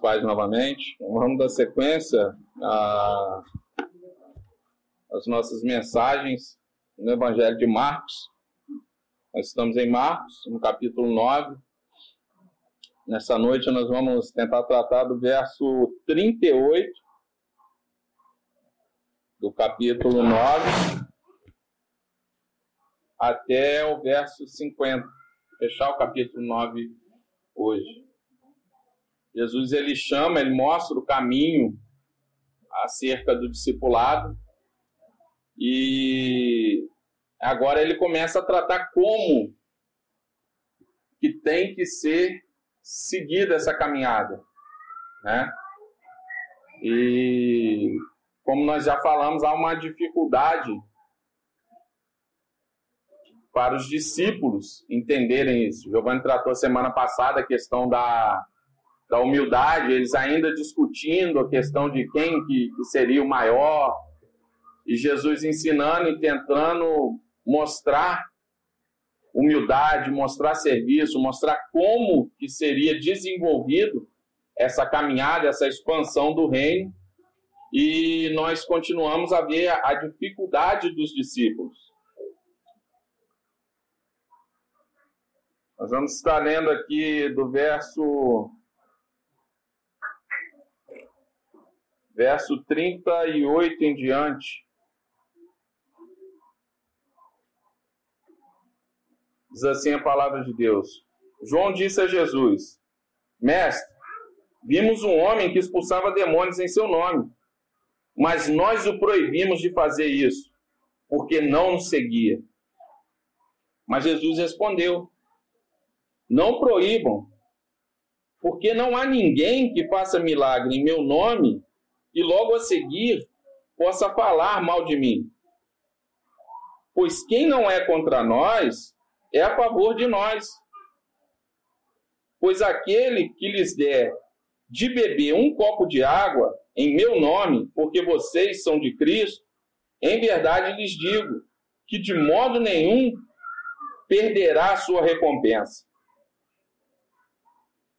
Paz novamente. Vamos dar sequência às nossas mensagens no Evangelho de Marcos. Nós estamos em Marcos, no capítulo 9. Nessa noite nós vamos tentar tratar do verso 38 do capítulo 9 até o verso 50. Fechar o capítulo 9 hoje. Jesus ele chama, ele mostra o caminho acerca do discipulado e agora ele começa a tratar como que tem que ser seguida essa caminhada, né? E como nós já falamos, há uma dificuldade para os discípulos entenderem isso. Giovanni tratou semana passada a questão da da humildade, eles ainda discutindo a questão de quem que, que seria o maior, e Jesus ensinando e tentando mostrar humildade, mostrar serviço, mostrar como que seria desenvolvido essa caminhada, essa expansão do reino. E nós continuamos a ver a dificuldade dos discípulos. Nós vamos estar lendo aqui do verso verso 38 em diante. Diz assim a palavra de Deus. João disse a Jesus: Mestre, vimos um homem que expulsava demônios em seu nome, mas nós o proibimos de fazer isso, porque não nos seguia. Mas Jesus respondeu: Não proíbam, porque não há ninguém que faça milagre em meu nome e logo a seguir possa falar mal de mim. Pois quem não é contra nós é a favor de nós. Pois aquele que lhes der de beber um copo de água em meu nome, porque vocês são de Cristo, em verdade lhes digo que de modo nenhum perderá a sua recompensa.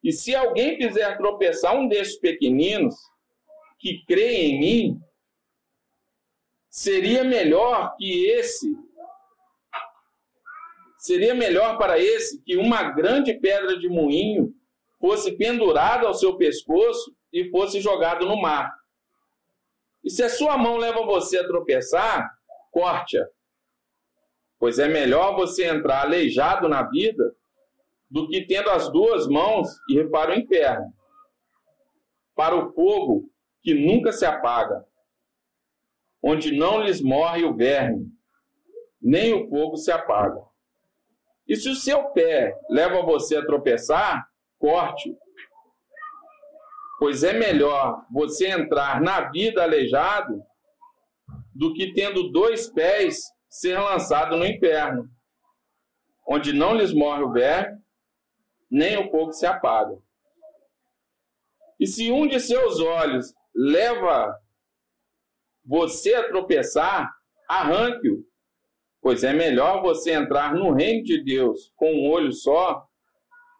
E se alguém fizer tropeçar um desses pequeninos, que crê em mim, seria melhor que esse, seria melhor para esse que uma grande pedra de moinho fosse pendurada ao seu pescoço e fosse jogado no mar. E se a sua mão leva você a tropeçar, corte-a. Pois é melhor você entrar aleijado na vida do que tendo as duas mãos e ir para o inferno, para o fogo que nunca se apaga, onde não lhes morre o verme, nem o fogo se apaga. E se o seu pé leva você a tropeçar, corte-o. Pois é melhor você entrar na vida aleijado do que tendo dois pés ser lançado no inferno, onde não lhes morre o verme, nem o fogo se apaga. E se um de seus olhos leva você a tropeçar, arranque-o. Pois é melhor você entrar no reino de Deus com um olho só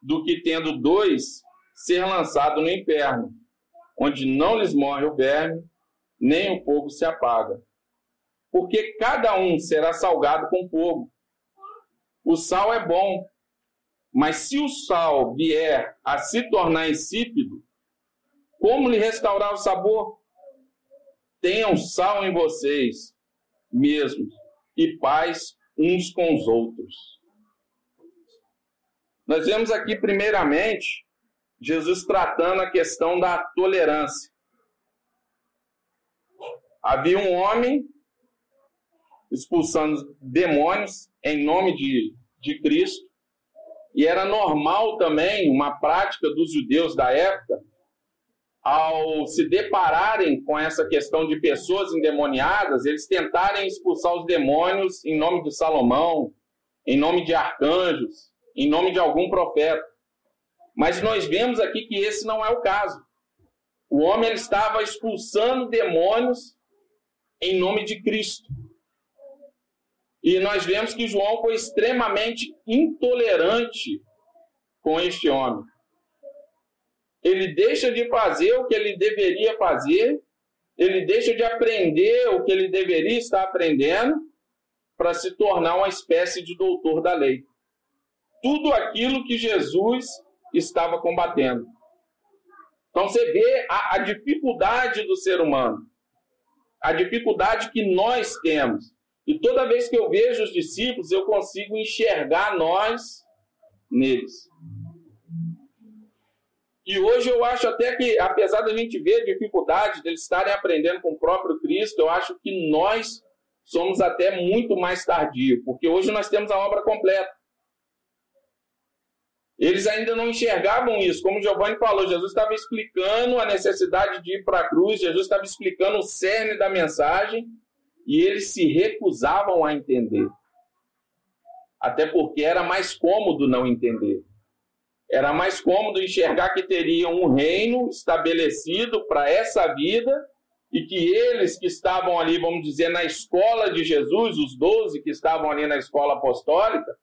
do que tendo dois ser lançado no inferno, onde não lhes morre o verme, nem o fogo se apaga. Porque cada um será salgado com fogo. O sal é bom, mas se o sal vier a se tornar insípido, como lhe restaurar o sabor? Tenham sal em vocês mesmos e paz uns com os outros. Nós vemos aqui, primeiramente, Jesus tratando a questão da tolerância. Havia um homem expulsando demônios em nome de, de Cristo, e era normal também, uma prática dos judeus da época, ao se depararem com essa questão de pessoas endemoniadas, eles tentarem expulsar os demônios em nome de Salomão, em nome de arcanjos, em nome de algum profeta. Mas nós vemos aqui que esse não é o caso. O homem estava expulsando demônios em nome de Cristo. E nós vemos que João foi extremamente intolerante com este homem. Ele deixa de fazer o que ele deveria fazer, ele deixa de aprender o que ele deveria estar aprendendo para se tornar uma espécie de doutor da lei. Tudo aquilo que Jesus estava combatendo. Então você vê a, a dificuldade do ser humano, a dificuldade que nós temos. E toda vez que eu vejo os discípulos, eu consigo enxergar nós neles. E hoje eu acho até que, apesar da gente ver a dificuldade deles estarem aprendendo com o próprio Cristo, eu acho que nós somos até muito mais tardios, porque hoje nós temos a obra completa. Eles ainda não enxergavam isso. Como Giovanni falou, Jesus estava explicando a necessidade de ir para a cruz, Jesus estava explicando o cerne da mensagem, e eles se recusavam a entender. Até porque era mais cômodo não entender. Era mais cômodo enxergar que teriam um reino estabelecido para essa vida e que eles que estavam ali, vamos dizer, na escola de Jesus, os doze que estavam ali na escola apostólica,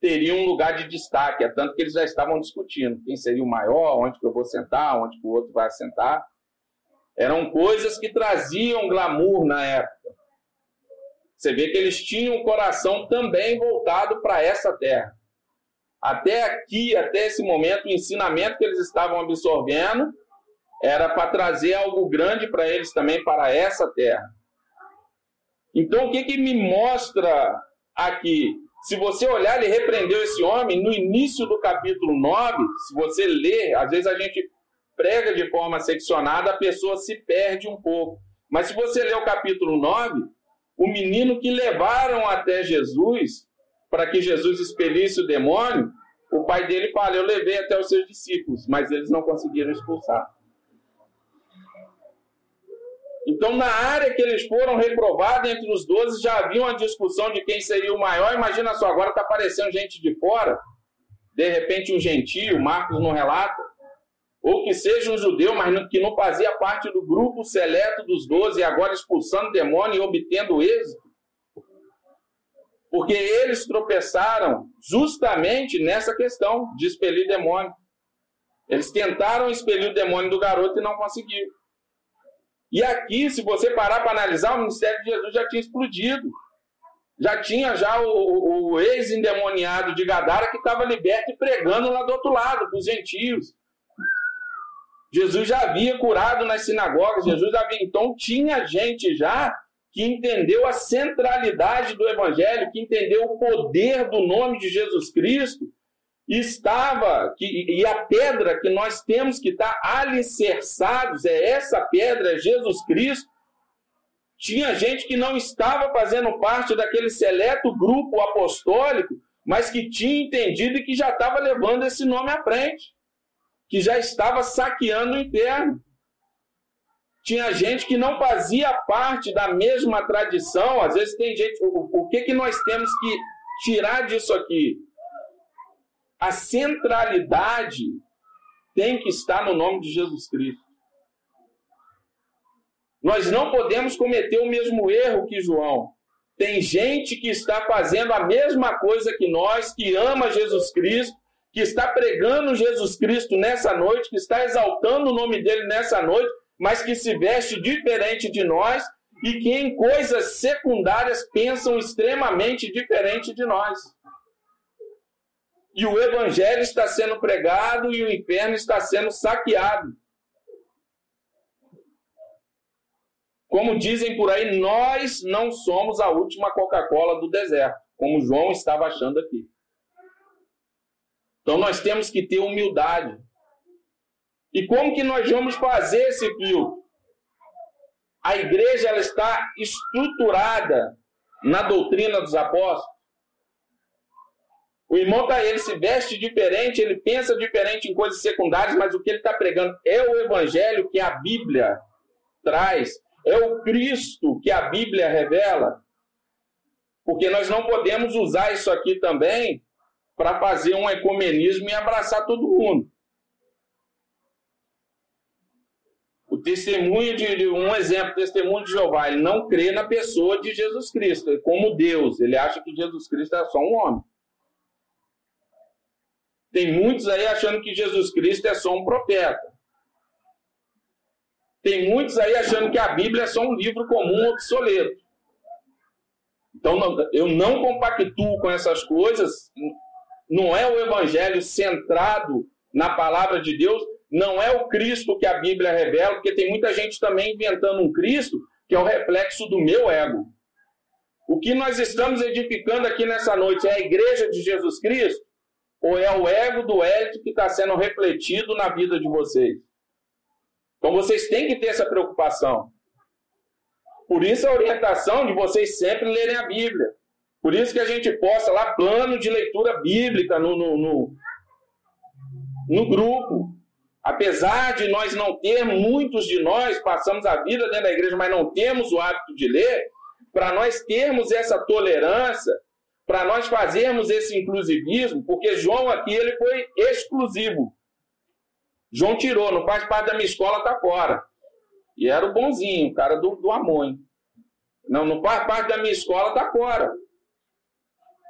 teriam um lugar de destaque. É tanto que eles já estavam discutindo quem seria o maior, onde que eu vou sentar, onde que o outro vai sentar. Eram coisas que traziam glamour na época. Você vê que eles tinham o coração também voltado para essa terra até aqui, até esse momento, o ensinamento que eles estavam absorvendo era para trazer algo grande para eles também, para essa terra. Então, o que, que me mostra aqui? Se você olhar, ele repreendeu esse homem no início do capítulo 9. Se você ler, às vezes a gente prega de forma seccionada, a pessoa se perde um pouco. Mas se você ler o capítulo 9, o menino que levaram até Jesus, para que Jesus expelisse o demônio, o pai dele fala: Eu levei até os seus discípulos, mas eles não conseguiram expulsar. Então, na área que eles foram reprovados entre os doze, já havia uma discussão de quem seria o maior. Imagina só, agora está aparecendo gente de fora, de repente um gentio, Marcos não relata, ou que seja um judeu, mas que não fazia parte do grupo seleto dos doze, agora expulsando demônio e obtendo êxito. Porque eles tropeçaram justamente nessa questão de expelir demônio. Eles tentaram expelir o demônio do garoto e não conseguiram. E aqui, se você parar para analisar, o ministério de Jesus já tinha explodido. Já tinha já o, o ex-endemoniado de Gadara que estava liberto e pregando lá do outro lado, para os gentios. Jesus já havia curado nas sinagogas, Jesus já havia. Então tinha gente já que entendeu a centralidade do Evangelho, que entendeu o poder do nome de Jesus Cristo, estava, que, e a pedra que nós temos que estar alicerçados, é essa pedra, é Jesus Cristo. Tinha gente que não estava fazendo parte daquele seleto grupo apostólico, mas que tinha entendido e que já estava levando esse nome à frente, que já estava saqueando o inferno tinha gente que não fazia parte da mesma tradição. Às vezes tem gente. O, o que, que nós temos que tirar disso aqui? A centralidade tem que estar no nome de Jesus Cristo. Nós não podemos cometer o mesmo erro que João. Tem gente que está fazendo a mesma coisa que nós, que ama Jesus Cristo, que está pregando Jesus Cristo nessa noite, que está exaltando o nome dele nessa noite, mas que se veste diferente de nós e que em coisas secundárias pensam extremamente diferente de nós. E o evangelho está sendo pregado e o inferno está sendo saqueado. Como dizem por aí, nós não somos a última Coca-Cola do deserto, como João estava achando aqui. Então nós temos que ter humildade. E como que nós vamos fazer esse filtro? A igreja ela está estruturada na doutrina dos apóstolos. O irmão tá, ele se veste diferente, ele pensa diferente em coisas secundárias, mas o que ele está pregando é o evangelho que a Bíblia traz, é o Cristo que a Bíblia revela. Porque nós não podemos usar isso aqui também para fazer um ecumenismo e abraçar todo mundo. Testemunho de, de, um exemplo, testemunho de Jeová, ele não crê na pessoa de Jesus Cristo, é como Deus. Ele acha que Jesus Cristo é só um homem. Tem muitos aí achando que Jesus Cristo é só um profeta. Tem muitos aí achando que a Bíblia é só um livro comum obsoleto. Então, eu não compactuo com essas coisas. Não é o evangelho centrado na palavra de Deus, não é o Cristo que a Bíblia revela, porque tem muita gente também inventando um Cristo que é o reflexo do meu ego. O que nós estamos edificando aqui nessa noite é a igreja de Jesus Cristo? Ou é o ego do Hélio que está sendo refletido na vida de vocês? Então vocês têm que ter essa preocupação. Por isso a orientação de vocês sempre lerem a Bíblia. Por isso que a gente posta lá plano de leitura bíblica no, no, no, no grupo. Apesar de nós não ter, muitos de nós passamos a vida dentro da igreja, mas não temos o hábito de ler, para nós termos essa tolerância, para nós fazermos esse inclusivismo, porque João aqui ele foi exclusivo. João tirou, não faz parte da minha escola, tá fora. E era o bonzinho, o cara do, do amor. Não, não faz parte da minha escola, tá fora.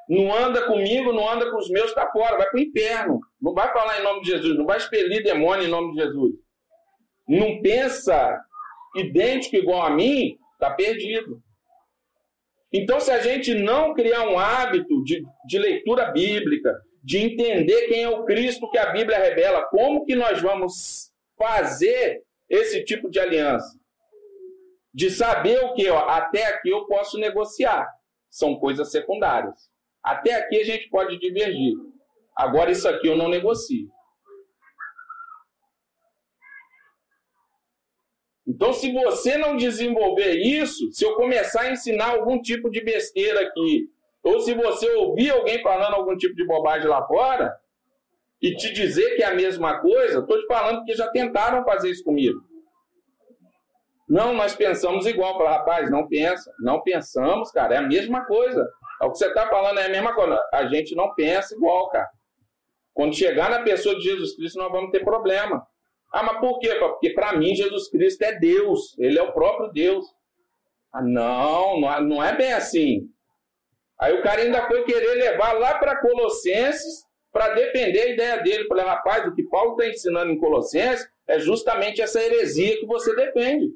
Não anda comigo, não anda com os meus, tá fora, vai para o inferno. Não vai falar em nome de Jesus, não vai expelir demônio em nome de Jesus. Não pensa idêntico igual a mim, tá perdido. Então, se a gente não criar um hábito de, de leitura bíblica, de entender quem é o Cristo que a Bíblia revela, como que nós vamos fazer esse tipo de aliança? De saber o que, até aqui eu posso negociar. São coisas secundárias. Até aqui a gente pode divergir. Agora isso aqui eu não negocio. Então, se você não desenvolver isso, se eu começar a ensinar algum tipo de besteira aqui, ou se você ouvir alguém falando algum tipo de bobagem lá fora e te dizer que é a mesma coisa, estou te falando que já tentaram fazer isso comigo. Não, nós pensamos igual. Fala, rapaz, não pensa. Não pensamos, cara, é a mesma coisa. É o que você está falando é a mesma coisa. A gente não pensa igual, cara. Quando chegar na pessoa de Jesus Cristo, nós vamos ter problema. Ah, mas por quê? Porque para mim Jesus Cristo é Deus. Ele é o próprio Deus. Ah, não, não é bem assim. Aí o cara ainda foi querer levar lá para Colossenses para defender a ideia dele. Falei, rapaz, o que Paulo está ensinando em Colossenses é justamente essa heresia que você defende.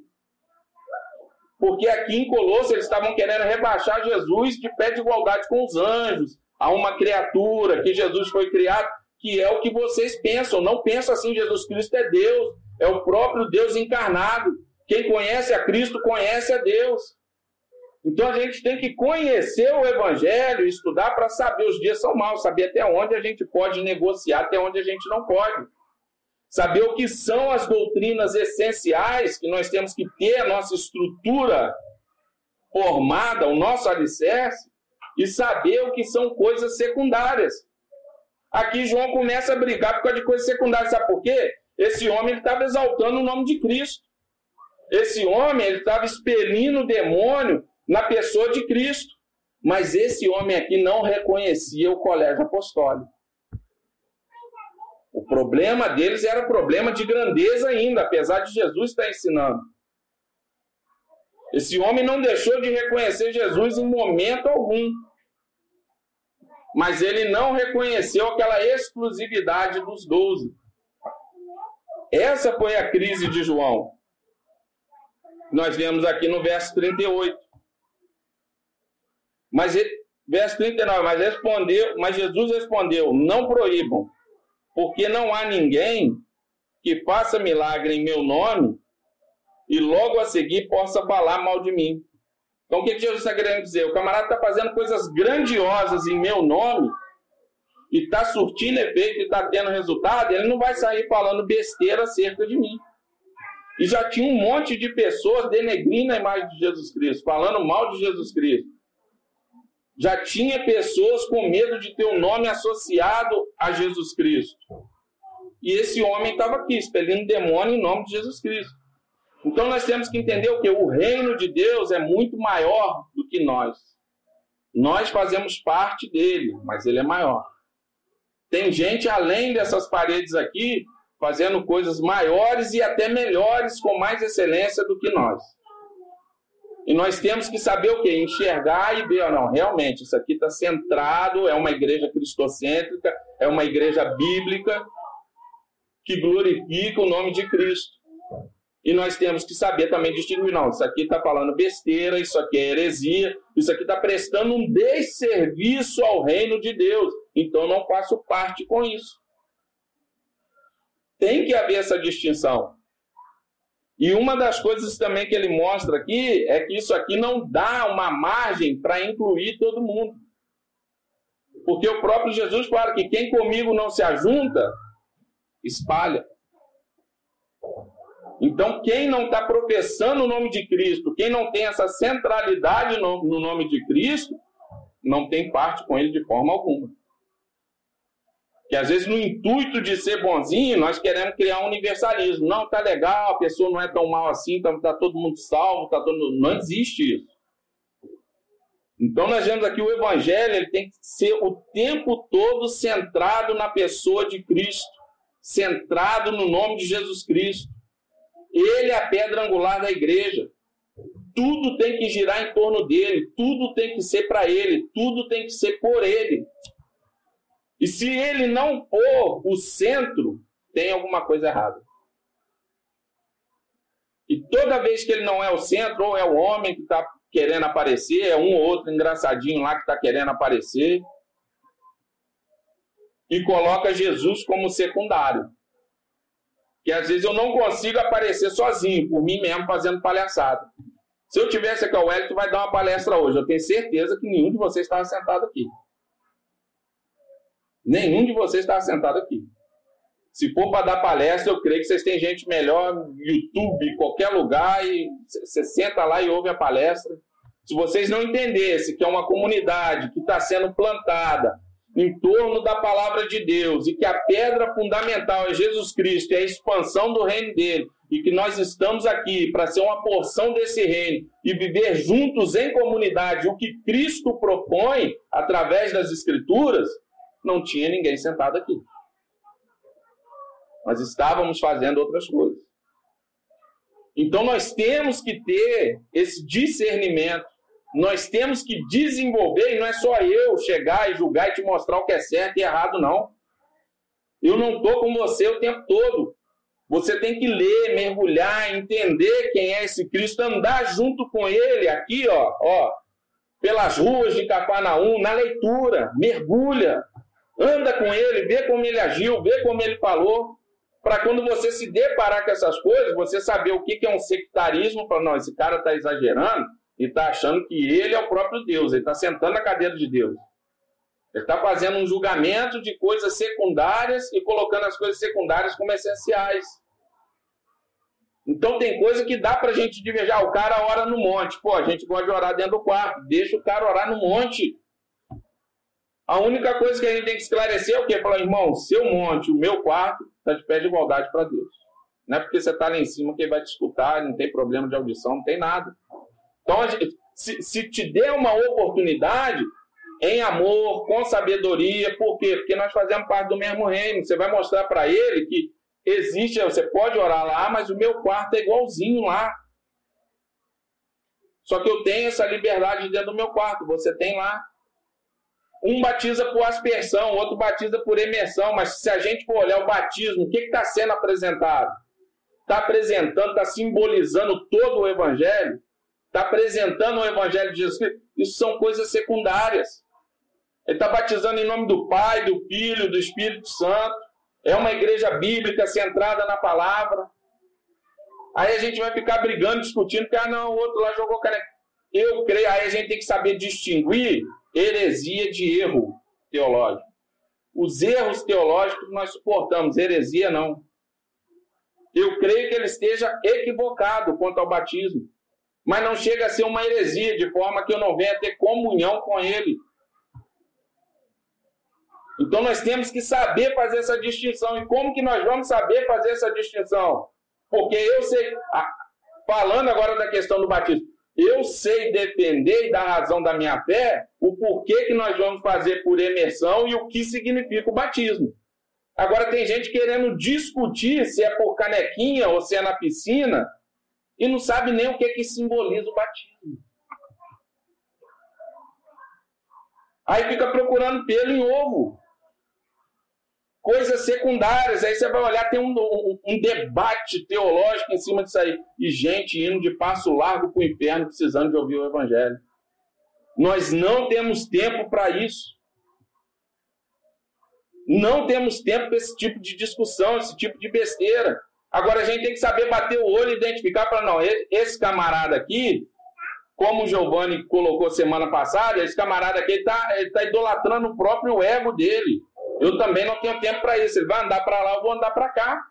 Porque aqui em Colossos eles estavam querendo rebaixar Jesus de pé de igualdade com os anjos, a uma criatura que Jesus foi criado, que é o que vocês pensam. Não pensam assim, Jesus Cristo é Deus, é o próprio Deus encarnado. Quem conhece a Cristo conhece a Deus. Então a gente tem que conhecer o Evangelho, estudar para saber os dias são maus, saber até onde a gente pode negociar, até onde a gente não pode. Saber o que são as doutrinas essenciais que nós temos que ter a nossa estrutura formada, o nosso alicerce, e saber o que são coisas secundárias. Aqui João começa a brigar por causa de coisas secundárias. Sabe por quê? Esse homem estava exaltando o nome de Cristo. Esse homem estava expelindo o demônio na pessoa de Cristo. Mas esse homem aqui não reconhecia o colégio apostólico. O problema deles era problema de grandeza ainda, apesar de Jesus estar ensinando. Esse homem não deixou de reconhecer Jesus em momento algum. Mas ele não reconheceu aquela exclusividade dos doze. Essa foi a crise de João. Nós vemos aqui no verso 38. Mas verso 39, mas respondeu, mas Jesus respondeu: Não proíbam, porque não há ninguém que faça milagre em meu nome e logo a seguir possa falar mal de mim. Então o que Jesus está querendo dizer? O camarada está fazendo coisas grandiosas em meu nome e está surtindo efeito e está tendo resultado, ele não vai sair falando besteira acerca de mim. E já tinha um monte de pessoas denegrindo a imagem de Jesus Cristo, falando mal de Jesus Cristo já tinha pessoas com medo de ter o um nome associado a Jesus Cristo. E esse homem estava aqui, expelindo demônio em nome de Jesus Cristo. Então nós temos que entender o que? O reino de Deus é muito maior do que nós. Nós fazemos parte dele, mas ele é maior. Tem gente além dessas paredes aqui fazendo coisas maiores e até melhores, com mais excelência do que nós. E nós temos que saber o que? Enxergar e ver, não, realmente, isso aqui está centrado, é uma igreja cristocêntrica, é uma igreja bíblica que glorifica o nome de Cristo. E nós temos que saber também distinguir, não, isso aqui está falando besteira, isso aqui é heresia, isso aqui está prestando um desserviço ao reino de Deus. Então não faço parte com isso. Tem que haver essa distinção. E uma das coisas também que ele mostra aqui é que isso aqui não dá uma margem para incluir todo mundo. Porque o próprio Jesus fala que quem comigo não se ajunta, espalha. Então, quem não está professando o nome de Cristo, quem não tem essa centralidade no, no nome de Cristo, não tem parte com ele de forma alguma. Que às vezes, no intuito de ser bonzinho, nós queremos criar um universalismo. Não, tá legal, a pessoa não é tão mal assim, tá, tá todo mundo salvo, tá todo Não existe isso. Então, nós vemos aqui o evangelho, ele tem que ser o tempo todo centrado na pessoa de Cristo, centrado no nome de Jesus Cristo. Ele é a pedra angular da igreja. Tudo tem que girar em torno dele, tudo tem que ser para ele, tudo tem que ser por ele. E se ele não for o centro, tem alguma coisa errada. E toda vez que ele não é o centro, ou é o homem que está querendo aparecer, é um ou outro engraçadinho lá que está querendo aparecer, e coloca Jesus como secundário que às vezes eu não consigo aparecer sozinho, por mim mesmo, fazendo palhaçada. Se eu tivesse aqui, o Wellington vai dar uma palestra hoje. Eu tenho certeza que nenhum de vocês estava sentado aqui. Nenhum de vocês estava sentado aqui. Se for para dar palestra, eu creio que vocês têm gente melhor YouTube, qualquer lugar, e você senta lá e ouve a palestra. Se vocês não entendessem que é uma comunidade que está sendo plantada em torno da palavra de Deus e que a pedra fundamental é Jesus Cristo e a expansão do reino dele e que nós estamos aqui para ser uma porção desse reino e viver juntos em comunidade o que Cristo propõe através das Escrituras, não tinha ninguém sentado aqui. Nós estávamos fazendo outras coisas. Então nós temos que ter esse discernimento nós temos que desenvolver, e não é só eu chegar e julgar e te mostrar o que é certo e errado, não. Eu não estou com você o tempo todo. Você tem que ler, mergulhar, entender quem é esse Cristo, andar junto com ele aqui, ó, ó, pelas ruas de Cafarnaum, na leitura, mergulha, anda com ele, vê como ele agiu, vê como ele falou, para quando você se deparar com essas coisas, você saber o que é um sectarismo, para não, esse cara está exagerando, e está achando que ele é o próprio Deus, ele está sentando na cadeira de Deus. Ele está fazendo um julgamento de coisas secundárias e colocando as coisas secundárias como essenciais. Então tem coisa que dá para a gente divergir. Ah, o cara ora no monte. Pô, a gente gosta de orar dentro do quarto. Deixa o cara orar no monte. A única coisa que a gente tem que esclarecer é o quê? Falar, irmão, seu monte, o meu quarto, está de pé de igualdade para Deus. Não é porque você está lá em cima que ele vai te escutar, não tem problema de audição, não tem nada. Então, se, se te der uma oportunidade, em amor, com sabedoria, por quê? Porque nós fazemos parte do mesmo reino. Você vai mostrar para ele que existe, você pode orar lá, mas o meu quarto é igualzinho lá. Só que eu tenho essa liberdade dentro do meu quarto, você tem lá. Um batiza por aspersão, outro batiza por emersão, mas se a gente for olhar o batismo, o que está sendo apresentado? Está apresentando, está simbolizando todo o evangelho? está apresentando o Evangelho de Jesus Cristo, isso são coisas secundárias. Ele está batizando em nome do Pai, do Filho, do Espírito Santo. É uma igreja bíblica centrada na palavra. Aí a gente vai ficar brigando, discutindo, porque ah, não, o outro lá jogou caneca. Eu creio, aí a gente tem que saber distinguir heresia de erro teológico. Os erros teológicos nós suportamos, heresia não. Eu creio que ele esteja equivocado quanto ao batismo mas não chega a ser uma heresia, de forma que eu não venha ter comunhão com ele. Então nós temos que saber fazer essa distinção. E como que nós vamos saber fazer essa distinção? Porque eu sei, falando agora da questão do batismo, eu sei defender e dar razão da minha fé o porquê que nós vamos fazer por emersão e o que significa o batismo. Agora tem gente querendo discutir se é por canequinha ou se é na piscina, e não sabe nem o que, que simboliza o batismo. Aí fica procurando pelo em ovo. Coisas secundárias. Aí você vai olhar, tem um, um, debate teológico em cima disso aí. E gente indo de passo largo para o inferno precisando de ouvir o Evangelho. Nós não temos tempo para isso. Não temos tempo para esse tipo de discussão, esse tipo de besteira. Agora a gente tem que saber bater o olho e identificar para não, esse camarada aqui, como o Giovanni colocou semana passada, esse camarada aqui está tá idolatrando o próprio ego dele. Eu também não tenho tempo para isso. Ele vai andar para lá, eu vou andar para cá.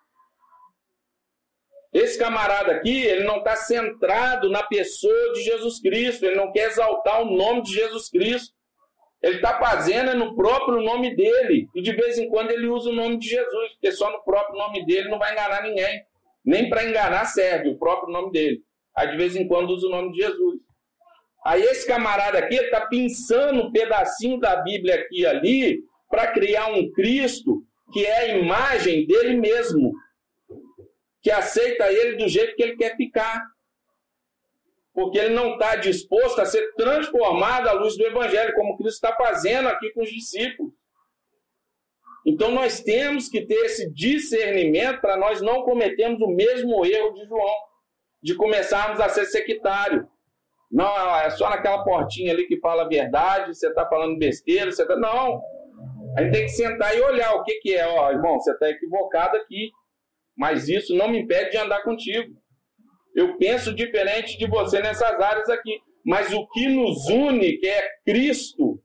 Esse camarada aqui, ele não está centrado na pessoa de Jesus Cristo, ele não quer exaltar o nome de Jesus Cristo. Ele está fazendo no próprio nome dele. E de vez em quando ele usa o nome de Jesus, porque só no próprio nome dele não vai enganar ninguém. Nem para enganar serve o próprio nome dele. Aí de vez em quando usa o nome de Jesus. Aí esse camarada aqui está pensando um pedacinho da Bíblia aqui e ali para criar um Cristo que é a imagem dele mesmo, que aceita ele do jeito que ele quer ficar. Porque ele não está disposto a ser transformado à luz do Evangelho, como Cristo está fazendo aqui com os discípulos. Então nós temos que ter esse discernimento para nós não cometermos o mesmo erro de João, de começarmos a ser sectário. Não, é só naquela portinha ali que fala a verdade, você está falando besteira, você está. Não, a gente tem que sentar e olhar o que, que é. Ó, irmão, você está equivocado aqui, mas isso não me impede de andar contigo. Eu penso diferente de você nessas áreas aqui, mas o que nos une, que é Cristo,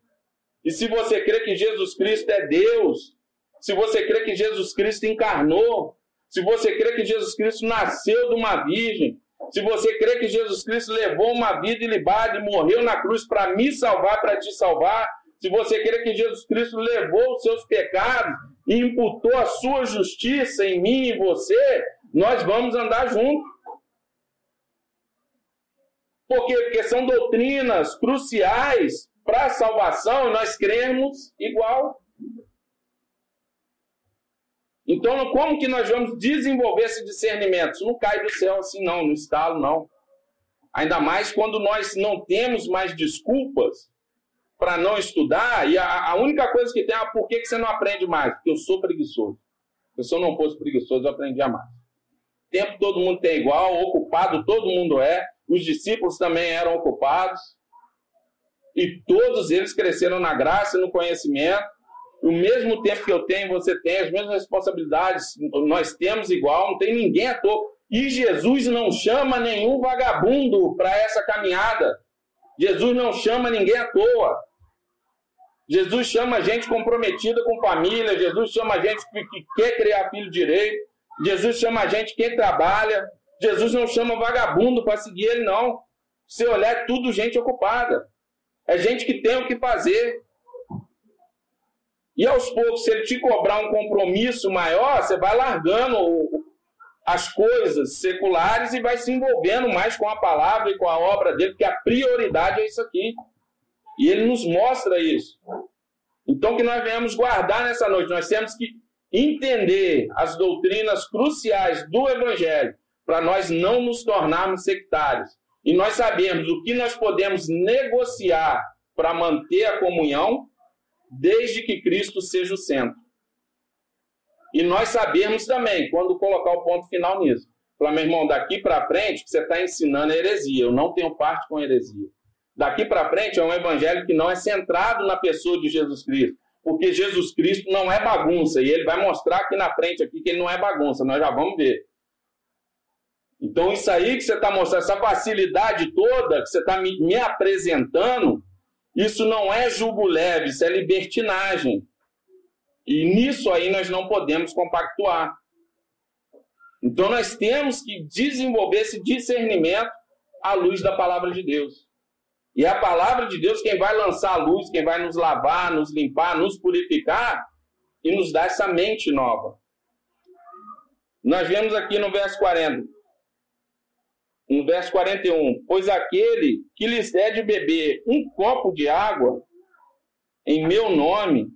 e se você crê que Jesus Cristo é Deus, se você crê que Jesus Cristo encarnou, se você crê que Jesus Cristo nasceu de uma virgem, se você crê que Jesus Cristo levou uma vida ilibada e morreu na cruz para me salvar, para te salvar, se você crê que Jesus Cristo levou os seus pecados e imputou a sua justiça em mim e você, nós vamos andar juntos. Por quê? Porque são doutrinas cruciais para a salvação e nós cremos igual. Então, como que nós vamos desenvolver esse discernimento? Isso não cai do céu assim, não, no estalo, não. Ainda mais quando nós não temos mais desculpas para não estudar, e a, a, única coisa que tem é por que, que você não aprende mais? Porque eu sou preguiçoso. Se eu não fosse preguiçoso, eu aprendia mais. Tempo todo mundo tem igual, ocupado todo mundo é, os discípulos também eram ocupados, e todos eles cresceram na graça e no conhecimento. O mesmo tempo que eu tenho, você tem, as mesmas responsabilidades, nós temos igual, não tem ninguém à toa. E Jesus não chama nenhum vagabundo para essa caminhada. Jesus não chama ninguém à toa. Jesus chama gente comprometida com família, Jesus chama gente que, que quer criar filho direito, Jesus chama gente que trabalha, Jesus não chama vagabundo para seguir ele, não. Se olhar, é tudo gente ocupada. É gente que tem o que fazer. E aos poucos, se ele te cobrar um compromisso maior, você vai largando as coisas seculares e vai se envolvendo mais com a palavra e com a obra dele, porque a prioridade é isso aqui. E ele nos mostra isso. Então, que nós venhamos guardar nessa noite, nós temos que entender as doutrinas cruciais do Evangelho, para nós não nos tornarmos sectários. E nós sabemos o que nós podemos negociar para manter a comunhão, desde que Cristo seja o centro. E nós sabemos também, quando colocar o ponto final nisso. Falar, meu irmão, daqui para frente, você está ensinando heresia. Eu não tenho parte com heresia. Daqui para frente é um evangelho que não é centrado na pessoa de Jesus Cristo, porque Jesus Cristo não é bagunça e ele vai mostrar aqui na frente aqui que ele não é bagunça. Nós já vamos ver. Então isso aí que você está mostrando, essa facilidade toda que você está me, me apresentando, isso não é julgo leve, isso é libertinagem. E nisso aí nós não podemos compactuar. Então nós temos que desenvolver esse discernimento à luz da palavra de Deus. E é a palavra de Deus quem vai lançar a luz, quem vai nos lavar, nos limpar, nos purificar e nos dar essa mente nova. Nós vemos aqui no verso 40. No verso 41, pois aquele que lhes der de beber um copo de água em meu nome,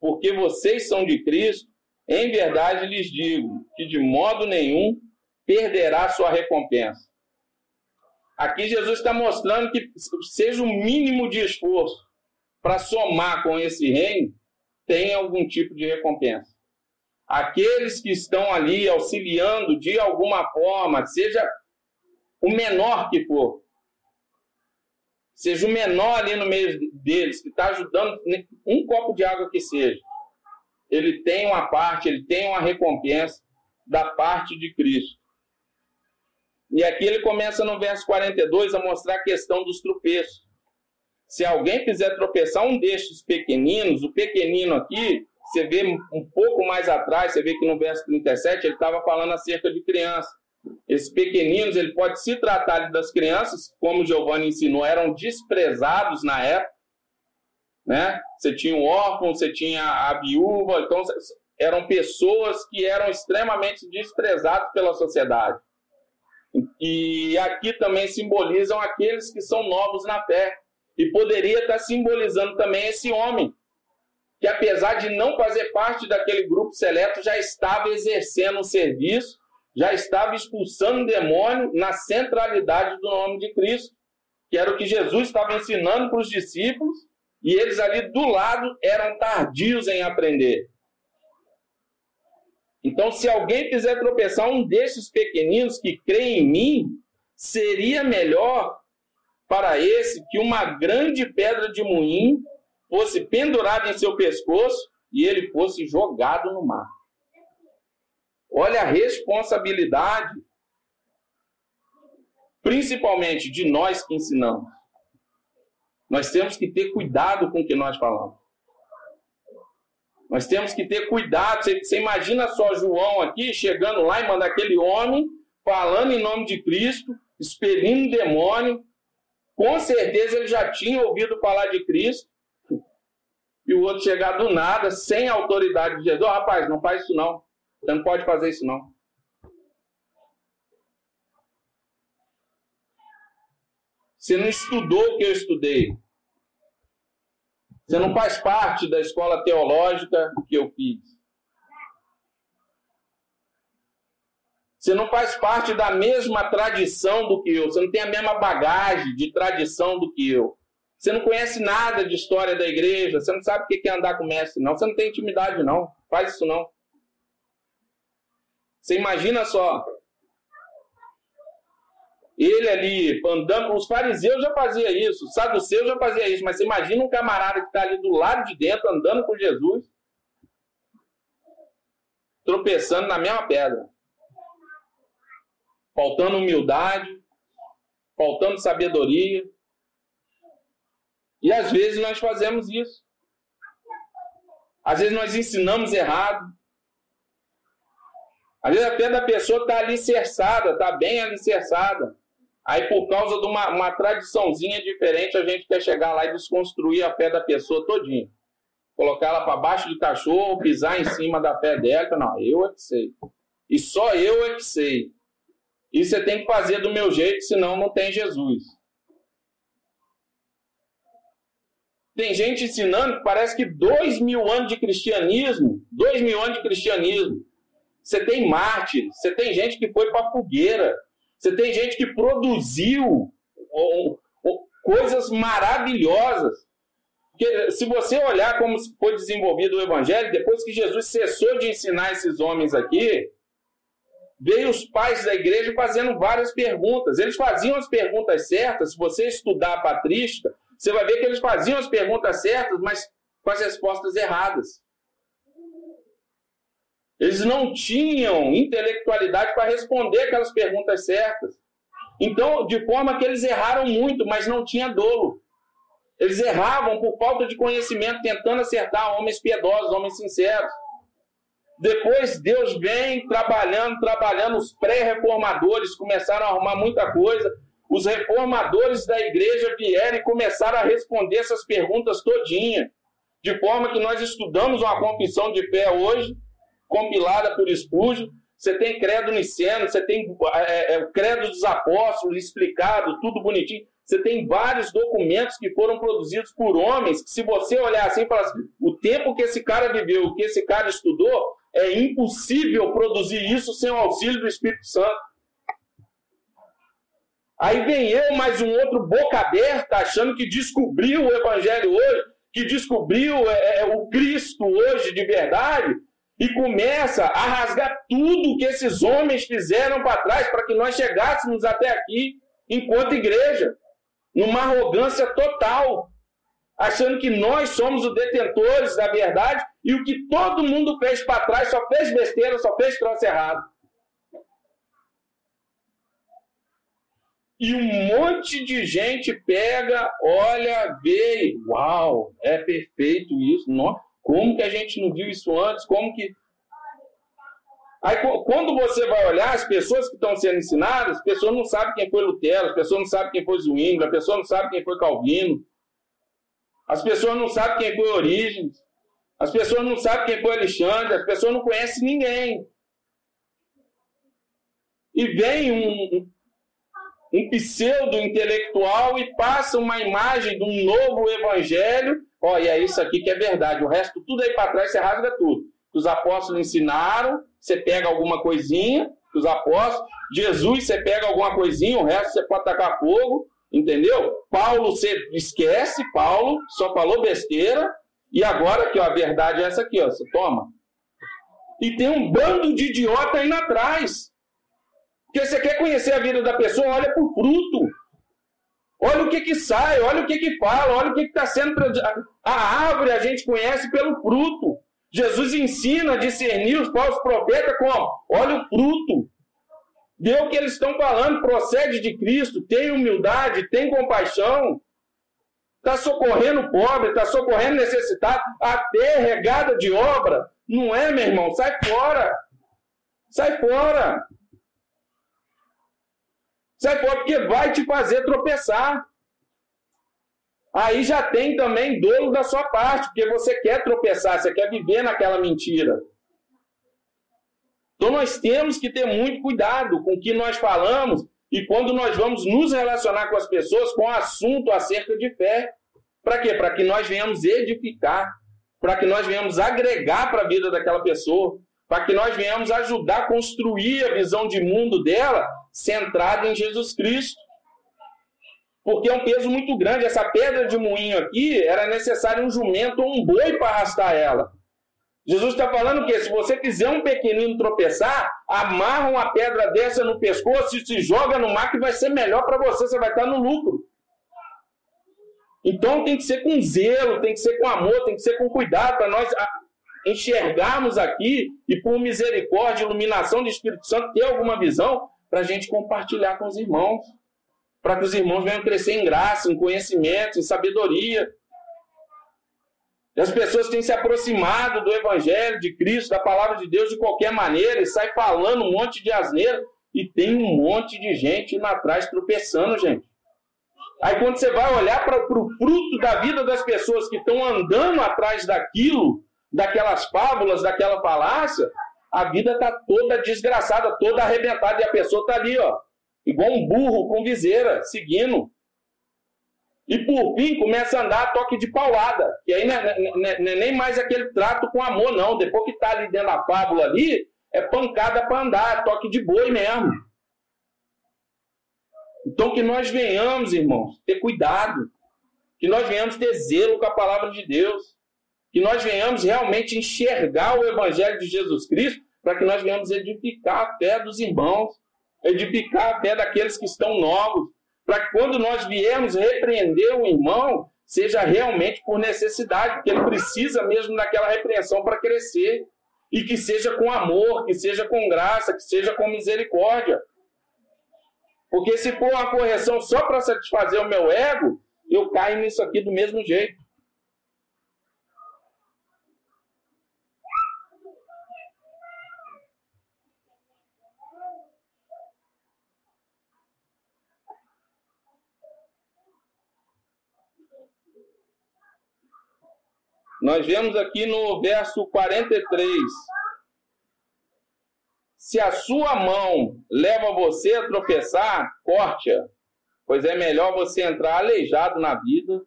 porque vocês são de Cristo, em verdade lhes digo que de modo nenhum perderá sua recompensa. Aqui Jesus está mostrando que seja o mínimo de esforço para somar com esse reino, tem algum tipo de recompensa. aqueles que estão ali auxiliando de alguma forma, seja o menor que for, seja o menor ali no meio deles, que está ajudando, um copo de água que seja, ele tem uma parte, ele tem uma recompensa da parte de Cristo. E aqui ele começa no verso 42 a mostrar a questão dos tropeços. Se alguém quiser tropeçar um destes pequeninos, o pequenino aqui, você vê um pouco mais atrás, você vê que no verso 37 ele estava falando acerca de criança. Esses pequeninos, ele pode se tratar das crianças, como Giovanni ensinou, eram desprezados na época. Né? Você tinha o órfão, você tinha a viúva, então eram pessoas que eram extremamente desprezadas pela sociedade. E aqui também simbolizam aqueles que são novos na fé. E poderia estar simbolizando também esse homem, que apesar de não fazer parte daquele grupo seleto, já estava exercendo o serviço, já estava expulsando o demônio na centralidade do nome de Cristo, que era o que Jesus estava ensinando para os discípulos, e eles ali do lado eram tardios em aprender. Então, se alguém quiser tropeçar um desses pequeninos que crê em mim, seria melhor para esse que uma grande pedra de moinho fosse pendurada em seu pescoço e ele fosse jogado no mar. Olha a responsabilidade, principalmente de nós que ensinamos. Nós temos que ter cuidado com o que nós falamos. Nós temos que ter cuidado. Você, imagina só João aqui chegando lá e manda aquele homem falando em nome de Cristo, expelindo demônio. Com certeza ele já tinha ouvido falar de Cristo. E o outro chegar do nada, sem autoridade de Jesus. Oh, rapaz, não faz isso não. Você não pode fazer isso não. Você não estudou o que eu estudei. Você não faz parte da escola teológica que eu fiz. Você não faz parte da mesma tradição do que eu. Você não tem a mesma bagagem de tradição do que eu. Você não conhece nada de história da igreja. Você não sabe o que é andar com o mestre, não. Você não tem intimidade, não. Faz isso, não. Você imagina só. Ele ali andando, os fariseus já faziam isso, os saduceus já faziam isso, mas você imagina um camarada que está ali do lado de dentro, andando com Jesus, tropeçando na mesma pedra. Faltando humildade, faltando sabedoria. E às vezes nós fazemos isso. Às vezes nós ensinamos errado. Às vezes a fé da pessoa está alicerçada, está bem alicerçada. Aí, por causa de uma, uma tradiçãozinha diferente, a gente quer chegar lá e desconstruir a fé da pessoa todinha. Colocar ela para baixo de cachorro, pisar em cima da fé dela. Não, eu é que sei. E só eu é que sei. E você tem que fazer do meu jeito, senão não tem Jesus. Tem gente ensinando que parece que dois mil anos de cristianismo, dois mil anos de cristianismo. Você tem mártir, você tem gente que foi para fogueira, você tem gente que produziu coisas maravilhosas. Porque se você olhar como foi desenvolvido o evangelho, depois que Jesus cessou de ensinar esses homens aqui, veio os pais da igreja fazendo várias perguntas. Eles faziam as perguntas certas. Se você estudar a patrística, você vai ver que eles faziam as perguntas certas, mas com as respostas erradas. Eles não tinham intelectualidade para responder aquelas perguntas certas. Então, de forma que eles erraram muito, mas não tinha dolo. Eles erravam por falta de conhecimento, tentando acertar homens piedosos, homens sinceros. Depois Deus vem trabalhando, trabalhando. Os pré-reformadores começaram a arrumar muita coisa. Os reformadores da igreja vieram e começaram a responder essas perguntas todinha. De forma que nós estudamos uma confissão de fé hoje compilada por Espúgio, você tem credo niceno, você tem é, é, o credo dos apóstolos explicado, tudo bonitinho. Você tem vários documentos que foram produzidos por homens que, se você olhar assim falar assim, o tempo que esse cara viveu, o que esse cara estudou, é impossível produzir isso sem o auxílio do Espírito Santo. Aí vem eu, mais um outro boca aberta, achando que descobriu o Evangelho hoje, que descobriu é, é o Cristo hoje de verdade, e começa a rasgar tudo que esses homens fizeram para trás para que nós chegássemos até aqui, enquanto igreja, numa arrogância total, achando que nós somos os detentores da verdade e o que todo mundo fez para trás só fez besteira, só fez troço errado. E um monte de gente pega, olha, vê, uau, é perfeito isso. Nossa, como que a gente não viu isso antes? Como que. Aí, quando você vai olhar as pessoas que estão sendo ensinadas, as pessoas não sabem quem foi Lutero, as pessoas não sabem quem foi Zwingli, as pessoas não sabem quem foi Calvino, as pessoas não sabem quem foi Origens, as pessoas não sabem quem foi Alexandre, as pessoas não conhecem ninguém. E vem um, um pseudo-intelectual e passa uma imagem de um novo evangelho Olha, é isso aqui que é verdade. O resto, tudo aí para trás, você rasga tudo. Os apóstolos ensinaram, você pega alguma coisinha, os apóstolos. Jesus, você pega alguma coisinha, o resto você pode tacar fogo, entendeu? Paulo, você esquece, Paulo só falou besteira. E agora ó, a verdade é essa aqui, ó, você toma. E tem um bando de idiota aí atrás. Porque você quer conhecer a vida da pessoa, olha por fruto. Olha o que que sai, olha o que que fala, olha o que está sendo. A árvore a gente conhece pelo fruto. Jesus ensina a discernir os falsos profetas como? Olha o fruto. Vê o que eles estão falando, procede de Cristo, tem humildade, tem compaixão. Está socorrendo o pobre, está socorrendo necessitado, até regada de obra. Não é, meu irmão? Sai fora. Sai fora. Sai fora porque vai te fazer tropeçar. Aí já tem também dolo da sua parte, porque você quer tropeçar, você quer viver naquela mentira. Então nós temos que ter muito cuidado com o que nós falamos e quando nós vamos nos relacionar com as pessoas com assunto acerca de fé. Para quê? Para que nós venhamos edificar, para que nós venhamos agregar para a vida daquela pessoa, para que nós venhamos ajudar a construir a visão de mundo dela centrada em Jesus Cristo. Porque é um peso muito grande. Essa pedra de moinho aqui, era necessário um jumento ou um boi para arrastar ela. Jesus está falando que se você fizer um pequenino tropeçar, amarra uma pedra dessa no pescoço e se joga no mar que vai ser melhor para você, você vai estar no lucro. Então tem que ser com zelo, tem que ser com amor, tem que ser com cuidado para nós enxergarmos aqui e por misericórdia, iluminação do Espírito Santo, ter alguma visão para a gente compartilhar com os irmãos. Para que os irmãos venham crescer em graça, em conhecimento, em sabedoria. E as pessoas têm se aproximado do Evangelho de Cristo, da palavra de Deus de qualquer maneira, e sai falando um monte de asneira, e tem um monte de gente indo atrás tropeçando, gente. Aí quando você vai olhar para o fruto da vida das pessoas que estão andando atrás daquilo, daquelas fábulas, daquela falácia, a vida está toda desgraçada, toda arrebentada, e a pessoa está ali, ó, igual um burro com viseira, seguindo. E por fim começa a andar a toque de paulada. E aí não é, não é, não é nem mais aquele trato com amor, não. Depois que está ali dentro da fábula ali, é pancada para andar, é toque de boi mesmo. Então que nós venhamos, irmãos, ter cuidado. Que nós venhamos ter zelo com a palavra de Deus que nós venhamos realmente enxergar o Evangelho de Jesus Cristo, para que nós venhamos edificar a fé dos irmãos, edificar a fé daqueles que estão novos, para que quando nós viemos repreender o irmão, seja realmente por necessidade, porque ele precisa mesmo daquela repreensão para crescer, e que seja com amor, que seja com graça, que seja com misericórdia. Porque se for uma correção só para satisfazer o meu ego, eu caio nisso aqui do mesmo jeito. Nós vemos aqui no verso 43. Se a sua mão leva você a tropeçar, corte-a, pois é melhor você entrar aleijado na vida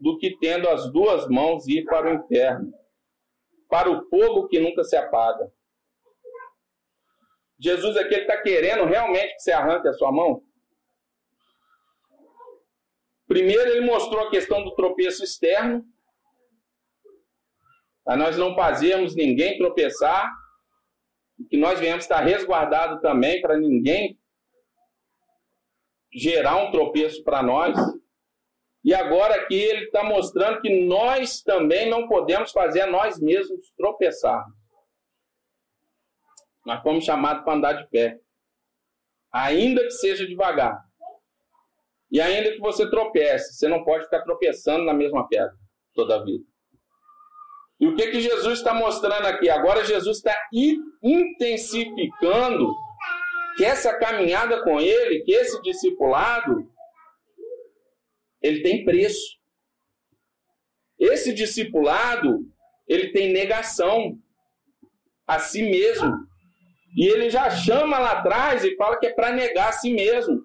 do que tendo as duas mãos ir para o inferno, para o fogo que nunca se apaga. Jesus aqui está querendo realmente que você arranque a sua mão? Primeiro, ele mostrou a questão do tropeço externo, para nós não fazermos ninguém tropeçar, que nós venhamos estar resguardados também para ninguém gerar um tropeço para nós. E agora aqui ele está mostrando que nós também não podemos fazer a nós mesmos tropeçar. Nós fomos chamados para andar de pé. Ainda que seja devagar. E ainda que você tropece, você não pode ficar tropeçando na mesma pedra toda a vida. E o que, que Jesus está mostrando aqui? Agora Jesus está intensificando que essa caminhada com ele, que esse discipulado, ele tem preço. Esse discipulado, ele tem negação a si mesmo. E ele já chama lá atrás e fala que é para negar a si mesmo.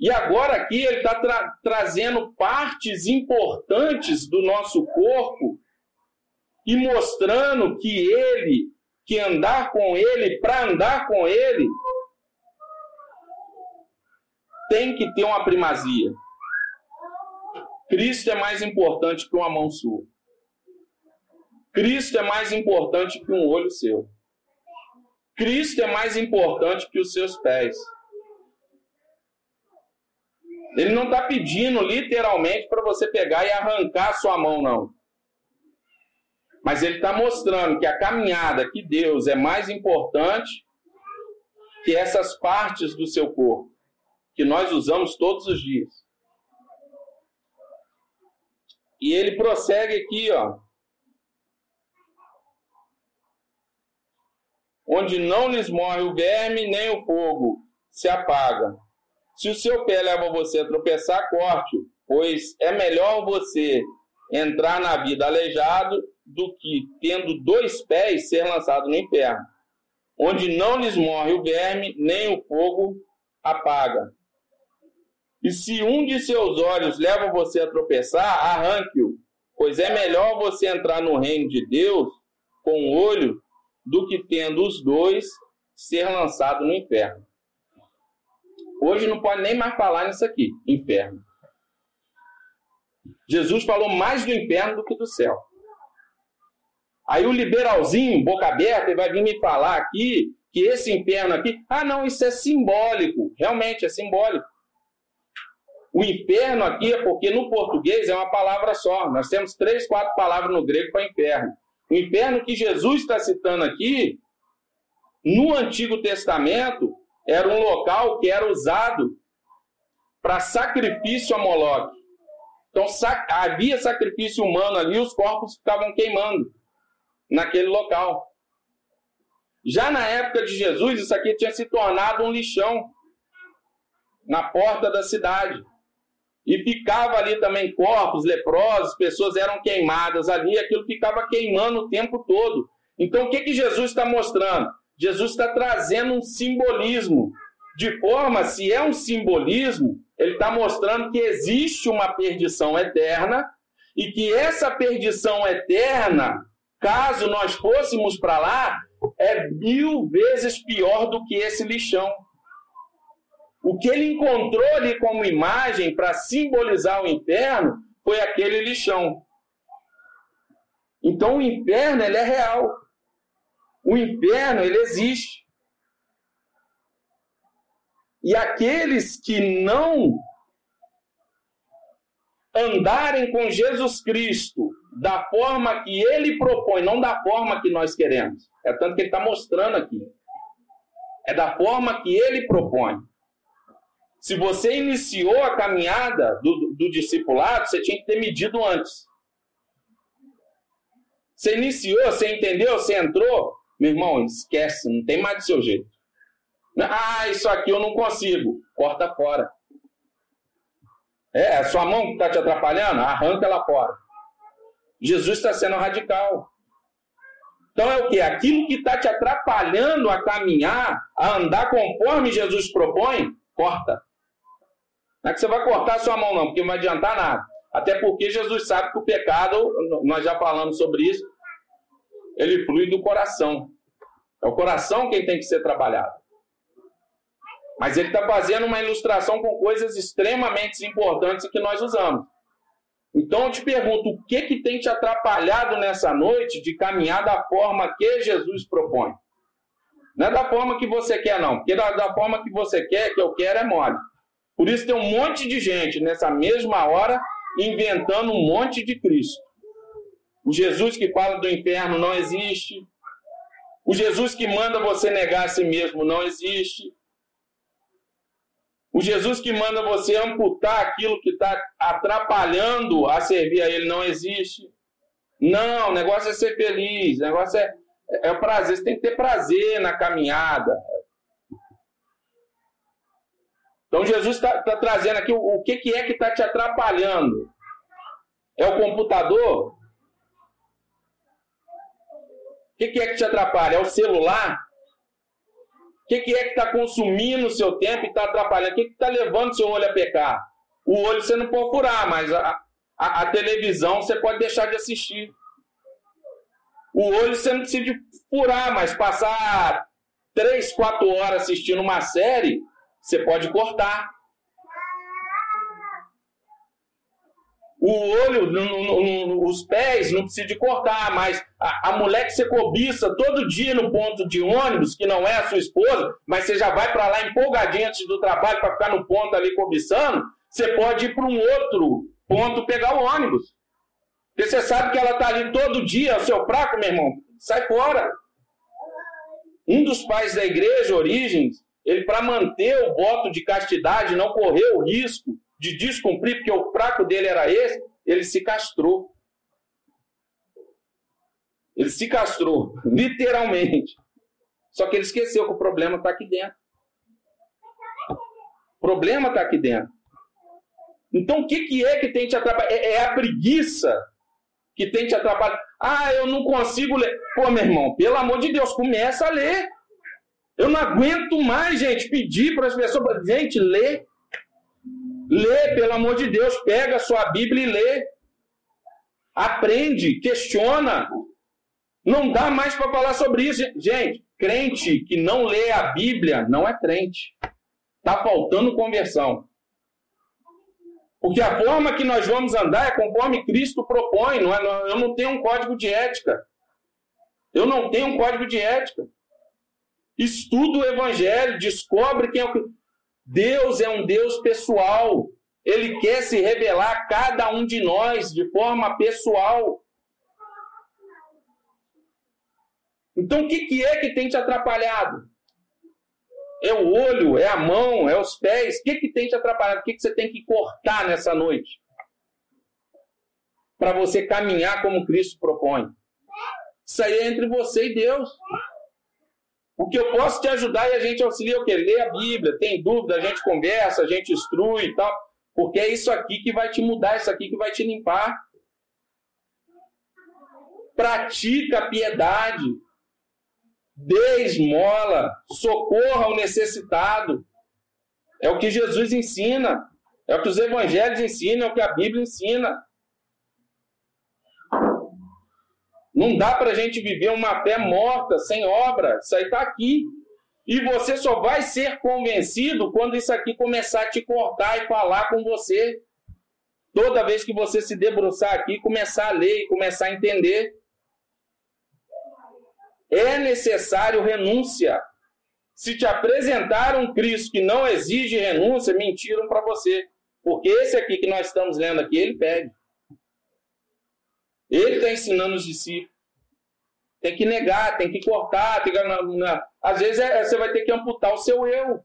E agora aqui ele está tra trazendo partes importantes do nosso corpo e mostrando que ele, que andar com ele, para andar com ele, tem que ter uma primazia. Cristo é mais importante que uma mão sua. Cristo é mais importante que um olho seu. Cristo é mais importante que os seus pés. Ele não está pedindo literalmente para você pegar e arrancar a sua mão, não. Mas ele está mostrando que a caminhada que Deus é mais importante que essas partes do seu corpo, que nós usamos todos os dias. E ele prossegue aqui, ó. Onde não lhes morre o verme, nem o fogo se apaga. Se o seu pé leva você a tropeçar, corte-o, pois é melhor você entrar na vida aleijado do que, tendo dois pés, ser lançado no inferno, onde não lhes morre o verme, nem o fogo apaga. E se um de seus olhos leva você a tropeçar, arranque-o, pois é melhor você entrar no reino de Deus com um olho do que tendo os dois ser lançado no inferno. Hoje não pode nem mais falar nisso aqui, inferno. Jesus falou mais do inferno do que do céu. Aí o liberalzinho, boca aberta, ele vai vir me falar aqui que esse inferno aqui, ah não, isso é simbólico. Realmente é simbólico. O inferno aqui é porque no português é uma palavra só. Nós temos três, quatro palavras no grego para inferno. O inferno que Jesus está citando aqui, no Antigo Testamento, era um local que era usado para sacrifício a Moloque. Então havia sacrifício humano ali, os corpos ficavam queimando naquele local. Já na época de Jesus, isso aqui tinha se tornado um lixão na porta da cidade. E ficava ali também corpos leprosos, pessoas eram queimadas ali, aquilo ficava queimando o tempo todo. Então o que, que Jesus está mostrando? Jesus está trazendo um simbolismo. De forma, se é um simbolismo, ele está mostrando que existe uma perdição eterna e que essa perdição eterna, caso nós fôssemos para lá, é mil vezes pior do que esse lixão. O que ele encontrou ali como imagem para simbolizar o inferno foi aquele lixão. Então o inferno ele é real. O inferno ele existe. E aqueles que não andarem com Jesus Cristo da forma que ele propõe, não da forma que nós queremos. É tanto que ele está mostrando aqui. É da forma que ele propõe. Se você iniciou a caminhada do, do discipulado, você tinha que ter medido antes. Você iniciou, você entendeu, você entrou, meu irmão, esquece, não tem mais do seu jeito. Ah, isso aqui eu não consigo. Corta fora. É, a sua mão que está te atrapalhando, arranca ela fora. Jesus está sendo radical. Então é o que? Aquilo que está te atrapalhando a caminhar, a andar conforme Jesus propõe, corta. Não é que você vai cortar sua mão, não, porque não vai adiantar nada. Até porque Jesus sabe que o pecado, nós já falamos sobre isso, ele flui do coração. É o coração quem tem que ser trabalhado. Mas ele está fazendo uma ilustração com coisas extremamente importantes que nós usamos. Então eu te pergunto, o que que tem te atrapalhado nessa noite de caminhar da forma que Jesus propõe? Não é da forma que você quer, não. Porque da, da forma que você quer, que eu quero, é mole. Por isso tem um monte de gente nessa mesma hora inventando um monte de Cristo. O Jesus que fala do inferno não existe. O Jesus que manda você negar a si mesmo não existe. O Jesus que manda você amputar aquilo que está atrapalhando a servir a Ele não existe. Não, o negócio é ser feliz, o negócio é, é, é prazer. Você tem que ter prazer na caminhada. Então Jesus está tá trazendo aqui o, o, que, que é que está te atrapalhando. É o computador? O que, que é que te atrapalha? É o celular? Que, que é que está consumindo o seu tempo e está atrapalhando? O que está levando o seu olho a pecar? O olho você não pode furar, mas a, a, a, televisão você pode deixar de assistir. O olho você não precisa furar, mas passar três, quatro horas assistindo uma série, você pode cortar. O olho, no, no, no, os pés, não precisa de cortar, mas a, a, mulher que você cobiça todo dia no ponto de ônibus, que não é a sua esposa, mas você já vai para lá empolgadinho antes do trabalho para ficar no ponto ali cobiçando, você pode ir para um outro ponto pegar o ônibus. Porque você sabe que ela está ali todo dia, o seu fraco, meu irmão, sai fora. Um dos pais da igreja, Origens, ele para manter o voto de castidade, não correr o risco de descumprir, porque o fraco dele era esse, ele se castrou. Ele se castrou, literalmente. Só que ele esqueceu que o problema está aqui dentro. O problema está aqui dentro. Então, o que, que é que tem te atrapalhado? É, é a preguiça que tem te atrapalhado. Ah, eu não consigo ler. Pô, meu irmão, pelo amor de Deus, começa a ler. Eu não aguento mais, gente, pedir para as pessoas. Gente, lê. Lê, pelo amor de Deus, pega a sua Bíblia e lê. Aprende, questiona. Não dá mais para falar sobre isso. Gente, crente que não lê a Bíblia não é crente. Está faltando conversão. Porque a forma que nós vamos andar é conforme Cristo propõe. Não é, eu não tenho um código de ética. Eu não tenho um código de ética. Estuda o Evangelho, descobre quem é o. Deus é um Deus pessoal. Ele quer se revelar a cada um de nós de forma pessoal. Então, o que, que é que tem te atrapalhado? É o olho, é a mão, é os pés. O que, que tem te atrapalhado? O que, que você tem que cortar nessa noite? Para você caminhar como Cristo propõe. Isso aí é entre você e Deus. O que eu posso te ajudar e a gente auxilia o quê? Lê a Bíblia, tem dúvida, a gente conversa, a gente instrui e tal. Porque é isso aqui que vai te mudar, isso aqui que vai te limpar. Pratica a piedade. Dê esmola. Socorra o necessitado. É o que Jesus ensina. É o que os evangelhos ensinam, é o que a Bíblia ensina. Não dá para a gente viver uma fé morta, sem obra. Isso aí está aqui. E você só vai ser convencido quando isso aqui começar a te cortar e falar com você. Toda vez que você se debruçar aqui, começar a ler e começar a entender. É necessário renúncia. Se te apresentar um Cristo que não exige renúncia, mentiram para você. Porque esse aqui que nós estamos lendo aqui, ele pede. Ele está ensinando os discípulos. Tem que negar, tem que cortar. Tem que... Às vezes é, você vai ter que amputar o seu eu.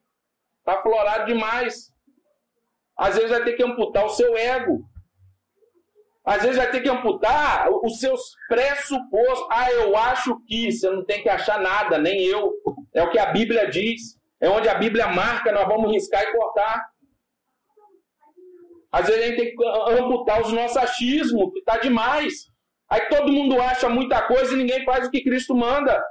Está florado demais. Às vezes vai ter que amputar o seu ego. Às vezes vai ter que amputar os seus pressupostos. Ah, eu acho que. Você não tem que achar nada, nem eu. É o que a Bíblia diz. É onde a Bíblia marca, nós vamos riscar e cortar. Às vezes a gente tem que amputar os nossos achismos, que está demais. Aí todo mundo acha muita coisa e ninguém faz o que Cristo manda.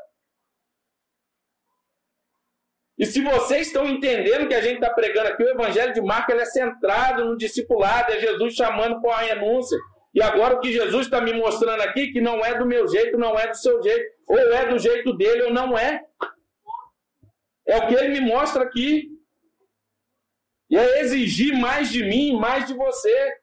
E se vocês estão entendendo que a gente está pregando aqui, o Evangelho de Marcos é centrado no discipulado, é Jesus chamando para a renúncia. E agora o que Jesus está me mostrando aqui, que não é do meu jeito, não é do seu jeito, ou é do jeito dele ou não é. É o que ele me mostra aqui. E é exigir mais de mim, mais de você.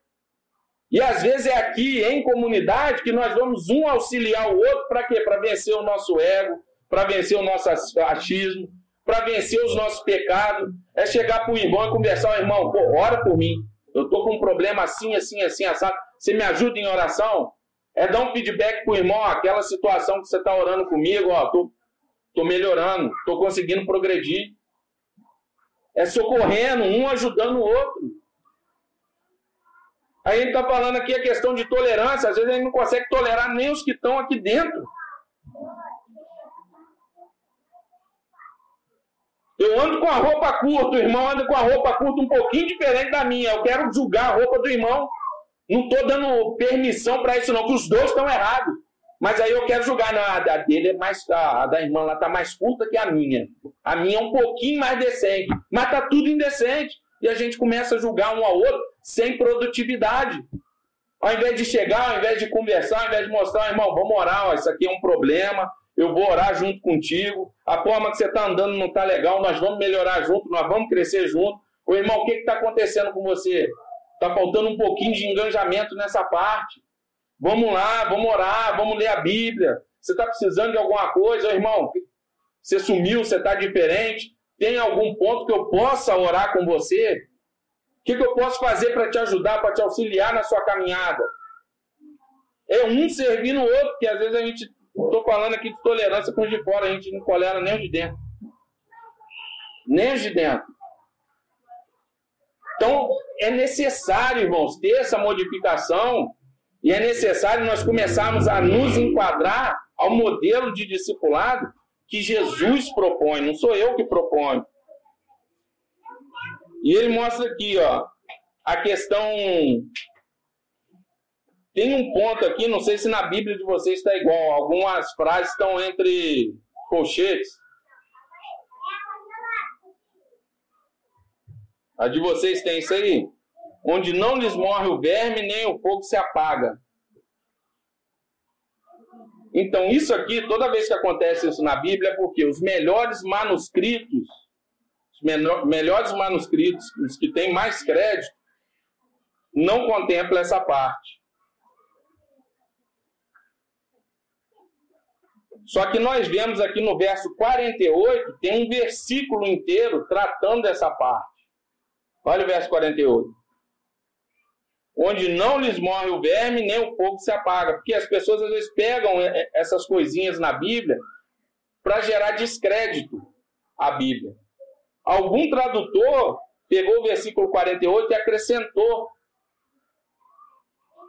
E às vezes é aqui, em comunidade, que nós vamos um auxiliar o outro para quê? Para vencer o nosso ego, para vencer o nosso achismo, para vencer os nossos pecados. É chegar para o irmão e conversar, irmão, pô, ora por mim. Eu estou com um problema assim, assim, assim, assado. Você me ajuda em oração? É dar um feedback para o irmão, aquela situação que você está orando comigo, ó, tô, tô melhorando, tô conseguindo progredir. É socorrendo, um ajudando o outro. A gente está falando aqui a questão de tolerância, às vezes a gente não consegue tolerar nem os que estão aqui dentro. Eu ando com a roupa curta, o irmão anda com a roupa curta um pouquinho diferente da minha. Eu quero julgar a roupa do irmão. Não estou dando permissão para isso, não, que os dois estão errados. Mas aí eu quero julgar. Não, a dele é mais. A da irmã lá está mais curta que a minha. A minha é um pouquinho mais decente. Mas está tudo indecente. E a gente começa a julgar um ao outro sem produtividade. Ao invés de chegar, ao invés de conversar, ao invés de mostrar, irmão, vamos orar, ó, isso aqui é um problema, eu vou orar junto contigo, a forma que você está andando não está legal, nós vamos melhorar junto, nós vamos crescer junto. Ô irmão, o que está acontecendo com você? Está faltando um pouquinho de engajamento nessa parte. Vamos lá, vamos orar, vamos ler a Bíblia. Você está precisando de alguma coisa, ô irmão? Você sumiu, você está diferente. Tem algum ponto que eu possa orar com você? O que, que eu posso fazer para te ajudar, para te auxiliar na sua caminhada? É um servindo o outro, que às vezes a gente. Estou falando aqui de tolerância com os de fora, a gente não tolera nem os de dentro. Nem os de dentro. Então, é necessário, irmãos, ter essa modificação e é necessário nós começarmos a nos enquadrar ao modelo de discipulado que Jesus propõe, não sou eu que proponho. E ele mostra aqui, ó, a questão. Tem um ponto aqui, não sei se na Bíblia de vocês está igual. Algumas frases estão entre colchetes. A de vocês tem isso aí? Onde não lhes morre o verme, nem o fogo se apaga. Então, isso aqui, toda vez que acontece isso na Bíblia, é porque os melhores manuscritos melhores manuscritos, os que têm mais crédito, não contempla essa parte. Só que nós vemos aqui no verso 48, tem um versículo inteiro tratando dessa parte. Olha o verso 48. Onde não lhes morre o verme, nem o fogo se apaga. Porque as pessoas às vezes pegam essas coisinhas na Bíblia para gerar descrédito à Bíblia. Algum tradutor pegou o versículo 48 e acrescentou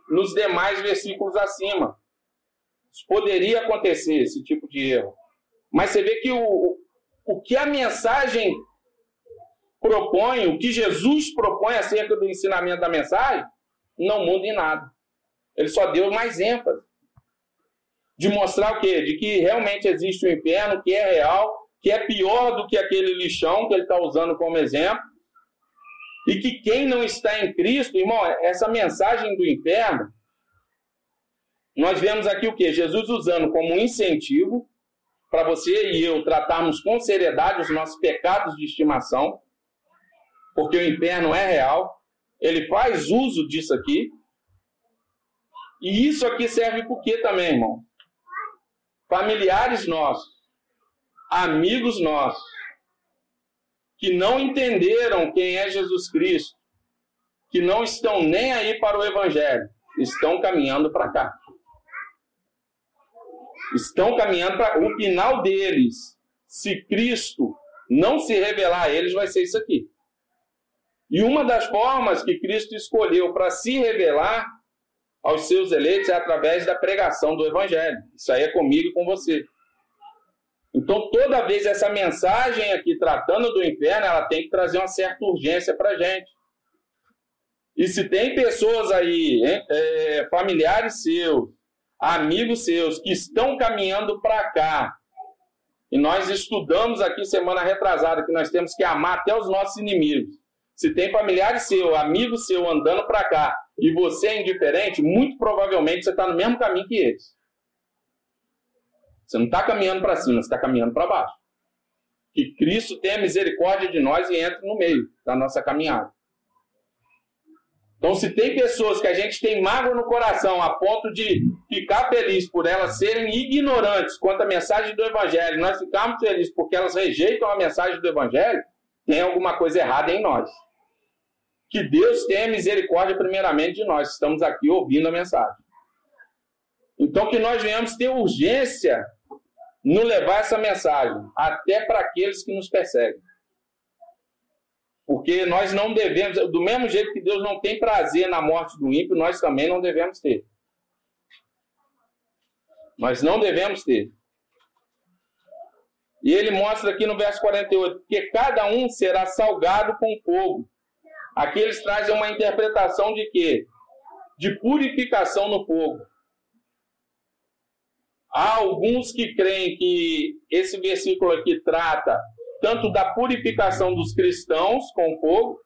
nos demais versículos acima. Isso poderia acontecer, esse tipo de erro. Mas você vê que o, o que a mensagem propõe, o que Jesus propõe acerca do ensinamento da mensagem, não muda em nada. Ele só deu mais ênfase. De mostrar o quê? De que realmente existe o inferno, que é real, que é pior do que aquele lixão que ele está usando como exemplo, e que quem não está em Cristo, irmão, essa mensagem do inferno, nós vemos aqui o que? Jesus usando como incentivo para você e eu tratarmos com seriedade os nossos pecados de estimação, porque o inferno é real, ele faz uso disso aqui, e isso aqui serve por quê também, irmão? Familiares nossos amigos nossos que não entenderam quem é Jesus Cristo, que não estão nem aí para o Evangelho, estão caminhando para cá. Estão caminhando para o final deles. Se Cristo não se revelar a eles, vai ser isso aqui. E uma das formas que Cristo escolheu para se revelar aos seus eleitos é através da pregação do Evangelho. Isso aí é comigo e com você. Então, toda vez essa mensagem aqui tratando do inferno, ela tem que trazer uma certa urgência para a gente. E se tem pessoas aí, é, familiares seus, amigos seus, que estão caminhando para cá, e nós estudamos aqui semana retrasada que nós temos que amar até os nossos inimigos. Se tem familiares seu, amigo seu andando para cá e você é indiferente, muito provavelmente você está no mesmo caminho que eles. Você não está caminhando para cima, você está caminhando para baixo. Que Cristo tenha misericórdia de nós e entre no meio da nossa caminhada. Então, se tem pessoas que a gente tem mágoa no coração a ponto de ficar feliz por elas serem ignorantes quanto à mensagem do Evangelho, nós ficamos felizes porque elas rejeitam a mensagem do Evangelho, tem alguma coisa errada em nós. Que Deus tenha misericórdia, primeiramente, de nós estamos aqui ouvindo a mensagem. Então, que nós venhamos ter urgência no levar essa mensagem, até para aqueles que nos perseguem. Porque nós não devemos, do mesmo jeito que Deus não tem prazer na morte do ímpio, nós também não devemos ter. Nós não devemos ter. E ele mostra aqui no verso 48 que cada um será salgado com fogo. Aqui eles trazem uma interpretação de quê? De purificação no fogo. Há alguns que creem que esse versículo aqui trata tanto da purificação dos cristãos com fogo,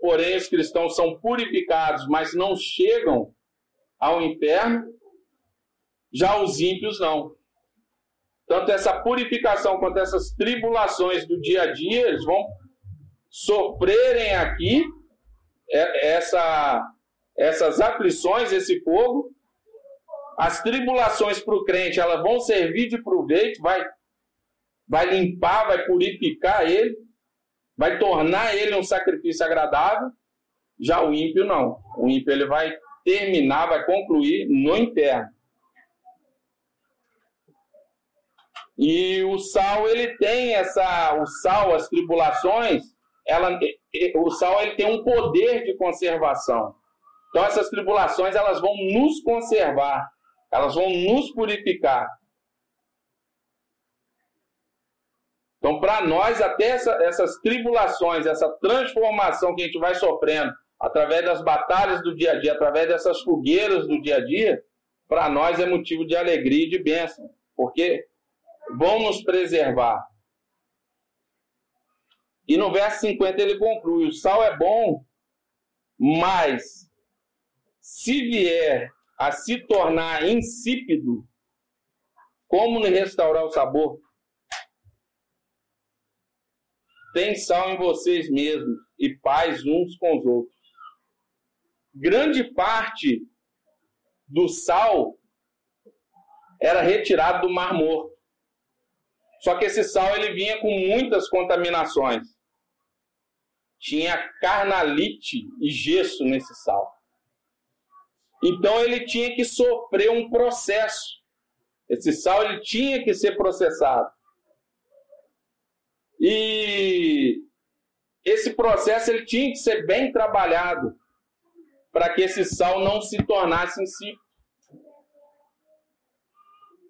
porém os cristãos são purificados, mas não chegam ao inferno, já os ímpios não. Tanto essa purificação quanto essas tribulações do dia a dia, eles vão sofrerem aqui essa, essas aflições, esse fogo. As tribulações para o crente, elas vão servir de proveito, vai vai limpar, vai purificar ele, vai tornar ele um sacrifício agradável. Já o ímpio não. O ímpio ele vai terminar, vai concluir no inferno. E o sal ele tem essa, o sal, as tribulações, ela, o sal ele tem um poder de conservação. Então essas tribulações elas vão nos conservar, elas vão nos purificar. Então, para nós, até essa, essas tribulações, essa transformação que a gente vai sofrendo através das batalhas do dia a dia, através dessas fogueiras do dia a dia, para nós é motivo de alegria e de bênção, porque vão nos preservar. E no verso 50 ele conclui: o sal é bom, mas se vier a se tornar insípido, como restaurar o sabor? Tem sal em vocês mesmos e paz uns com os outros. Grande parte do sal era retirado do Mar Morto. Só que esse sal ele vinha com muitas contaminações. Tinha carnalite e gesso nesse sal. Então ele tinha que sofrer um processo. Esse sal ele tinha que ser processado. E esse processo ele tinha que ser bem trabalhado para que esse sal não se tornasse insípido.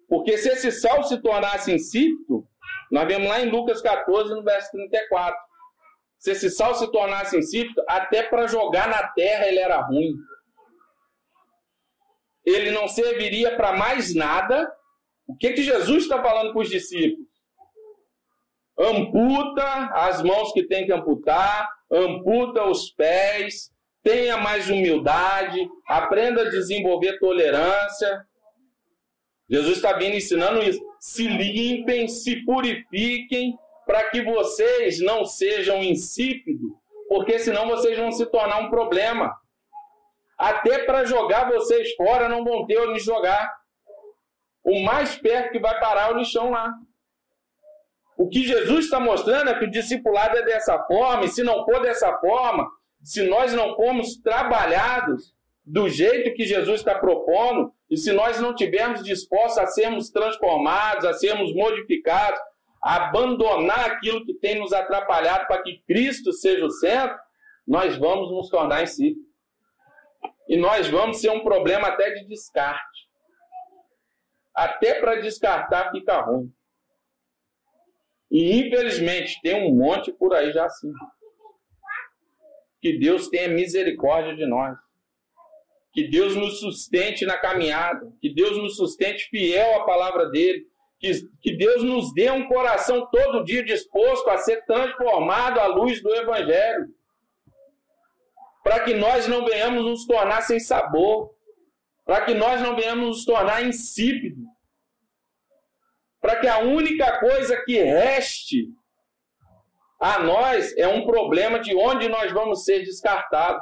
Porque se esse sal se tornasse insípido, nós vemos lá em Lucas 14, no verso 34. Se esse sal se tornasse insípido, até para jogar na terra ele era ruim. Ele não serviria para mais nada. O que, que Jesus está falando para os discípulos? amputa as mãos que tem que amputar, amputa os pés, tenha mais humildade, aprenda a desenvolver tolerância. Jesus está vindo ensinando isso. Se limpem, se purifiquem, para que vocês não sejam insípidos, porque senão vocês vão se tornar um problema. Até para jogar vocês fora não vão ter onde jogar. O mais perto que vai parar é o lixão lá. O que Jesus está mostrando é que o discipulado é dessa forma, e se não for dessa forma, se nós não formos trabalhados do jeito que Jesus está propondo, e se nós não tivermos dispostos a sermos transformados, a sermos modificados, a abandonar aquilo que tem nos atrapalhado para que Cristo seja o centro, nós vamos nos tornar em si. E nós vamos ser um problema até de descarte. Até para descartar fica ruim. E infelizmente tem um monte por aí já assim. Que Deus tenha misericórdia de nós. Que Deus nos sustente na caminhada. Que Deus nos sustente fiel à palavra dele. Que, que Deus nos dê um coração todo dia disposto a ser transformado à luz do Evangelho. Para que nós não venhamos nos tornar sem sabor. Para que nós não venhamos nos tornar insípidos para que a única coisa que reste a nós é um problema de onde nós vamos ser descartados.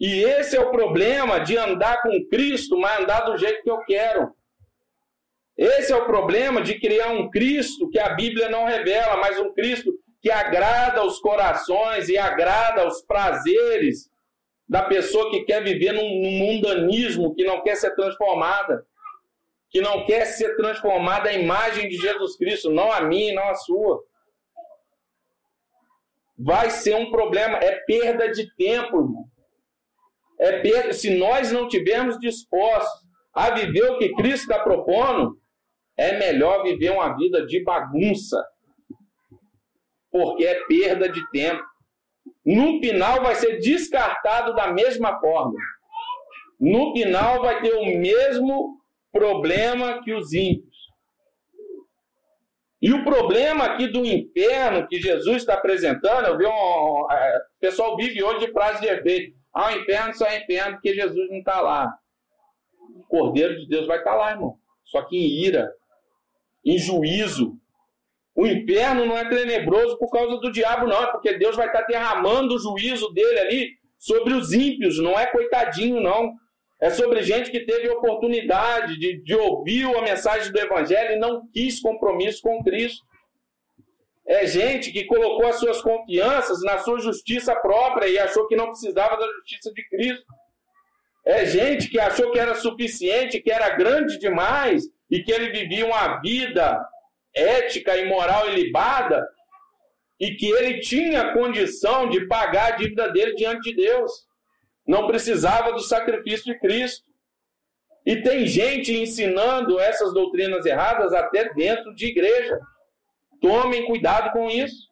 E esse é o problema de andar com Cristo, mas andar do jeito que eu quero. Esse é o problema de criar um Cristo que a Bíblia não revela, mas um Cristo que agrada aos corações e agrada aos prazeres da pessoa que quer viver num mundanismo, que não quer ser transformada, que não quer ser transformada à imagem de Jesus Cristo, não a minha, não a sua. Vai ser um problema, é perda de tempo, irmão. É se nós não tivermos dispostos a viver o que Cristo está propondo, é melhor viver uma vida de bagunça, porque é perda de tempo. No final vai ser descartado da mesma forma. No final vai ter o mesmo problema que os ímpios. E o problema aqui do inferno que Jesus está apresentando, eu vi um, é, o pessoal vive hoje de frase de efeito. Ah, o inferno só é inferno porque Jesus não está lá. O Cordeiro de Deus vai estar tá lá, irmão. Só que em ira, em juízo. O inferno não é tenebroso por causa do diabo, não. É porque Deus vai estar tá derramando o juízo dele ali sobre os ímpios. Não é coitadinho, não. É sobre gente que teve oportunidade de, de ouvir a mensagem do Evangelho e não quis compromisso com Cristo. É gente que colocou as suas confianças na sua justiça própria e achou que não precisava da justiça de Cristo. É gente que achou que era suficiente, que era grande demais e que ele vivia uma vida ética e moral ilibada e que ele tinha condição de pagar a dívida dele diante de Deus não precisava do sacrifício de Cristo. E tem gente ensinando essas doutrinas erradas até dentro de igreja. Tomem cuidado com isso.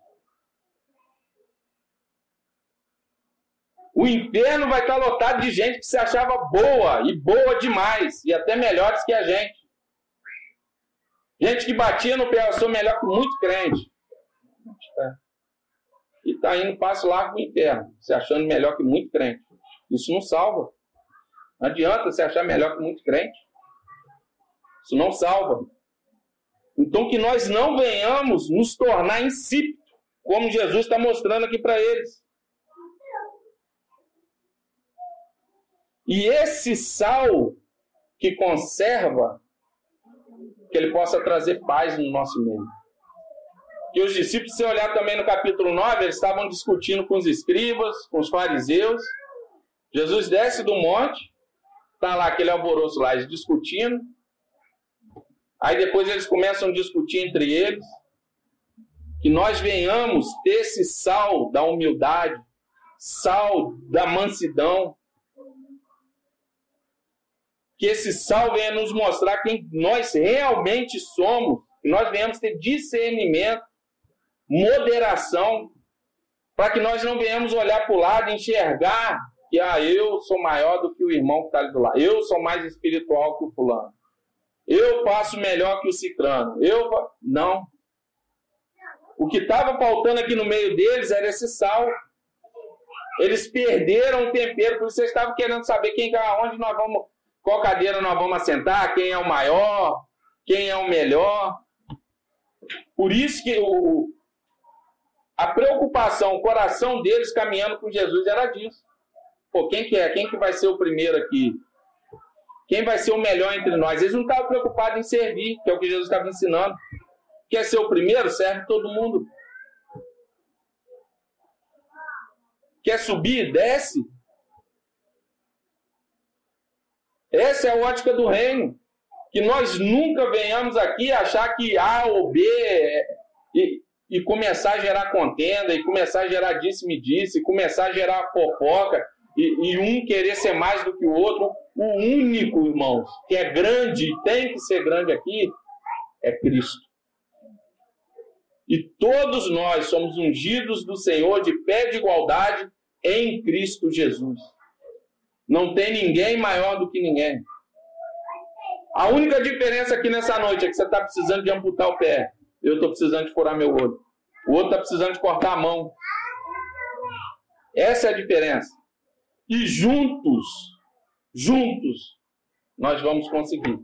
O inferno vai estar lotado de gente que se achava boa e boa demais, e até melhores que a gente. Gente que batia no pé, eu sou melhor que muito crente. E está indo passo largo para o inferno, se achando melhor que muito crente. Isso não salva. Não adianta você achar melhor que muito crente. Isso não salva. Então que nós não venhamos nos tornar insípidos, como Jesus está mostrando aqui para eles. E esse sal que conserva, que ele possa trazer paz no nosso meio. E os discípulos, se olhar também no capítulo 9, eles estavam discutindo com os escribas, com os fariseus, Jesus desce do monte, tá lá aquele alvoroço lá, eles discutindo. Aí depois eles começam a discutir entre eles. Que nós venhamos ter esse sal da humildade, sal da mansidão. Que esse sal venha nos mostrar quem nós realmente somos. Que nós venhamos ter discernimento, moderação, para que nós não venhamos olhar para o lado e enxergar que ah, eu sou maior do que o irmão que está ali do lado, eu sou mais espiritual que o fulano, eu faço melhor que o ciclano, eu não. O que estava faltando aqui no meio deles era esse sal. Eles perderam o tempero, por isso vocês estavam querendo saber quem, onde nós vamos, qual cadeira nós vamos assentar, quem é o maior, quem é o melhor. Por isso que o, a preocupação, o coração deles caminhando com Jesus era disso. Pô, quem que é? Quem que vai ser o primeiro aqui? Quem vai ser o melhor entre nós? Eles não estavam preocupados em servir, que é o que Jesus estava ensinando. Quer ser o primeiro? Serve todo mundo. Quer subir? Desce. Essa é a ótica do reino. Que nós nunca venhamos aqui achar que A ou B e, e começar a gerar contenda, e começar a gerar disse-me-disse, começar a gerar fofoca e, e, um querer ser mais do que o outro. O único, irmãos, que é grande e tem que ser grande aqui, é Cristo. E todos nós somos ungidos do Senhor de pé de igualdade em Cristo Jesus. Não tem ninguém maior do que ninguém. A única diferença aqui nessa noite é que você está precisando de amputar o pé. Eu estou precisando de furar meu olho. O outro está precisando de cortar a mão. Essa é a diferença. E juntos, juntos, nós vamos conseguir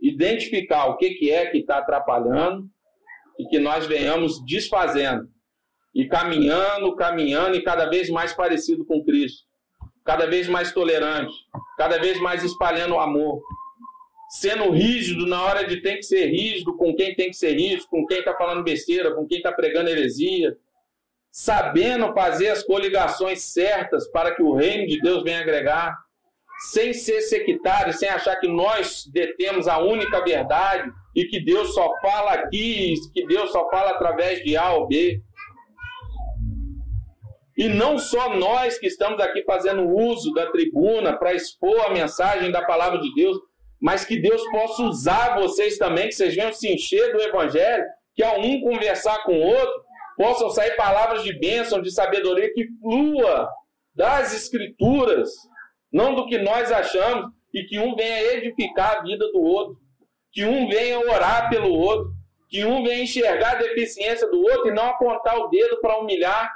identificar o que, que é que está atrapalhando e que nós venhamos desfazendo e caminhando, caminhando e cada vez mais parecido com Cristo. cada vez mais tolerante, cada vez mais espalhando o amor, sendo rígido na hora de tem que ser rígido, com quem tem que ser rígido, com quem está falando besteira, com quem está pregando heresia, sabendo fazer as coligações certas para que o reino de Deus venha agregar, sem ser sectário, sem achar que nós detemos a única verdade e que Deus só fala aqui, que Deus só fala através de A ou B. E não só nós que estamos aqui fazendo uso da tribuna para expor a mensagem da palavra de Deus, mas que Deus possa usar vocês também, que vocês venham se encher do Evangelho, que ao um conversar com o outro, possam sair palavras de bênção, de sabedoria que flua das Escrituras, não do que nós achamos, e que um venha edificar a vida do outro, que um venha orar pelo outro, que um venha enxergar a deficiência do outro e não apontar o dedo para humilhar,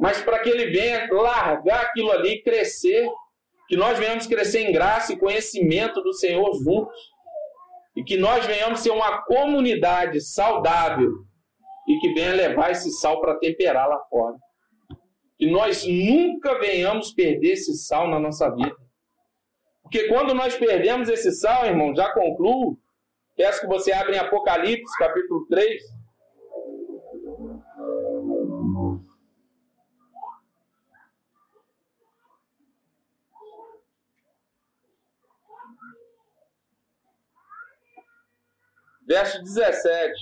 mas para que ele venha largar aquilo ali e crescer que nós venhamos crescer em graça e conhecimento do Senhor juntos. E que nós venhamos ser uma comunidade saudável e que venha levar esse sal para temperar lá fora. Que nós nunca venhamos perder esse sal na nossa vida. Porque quando nós perdemos esse sal, irmão, já concluo, peço que você abra em Apocalipse, capítulo 3. verso 17.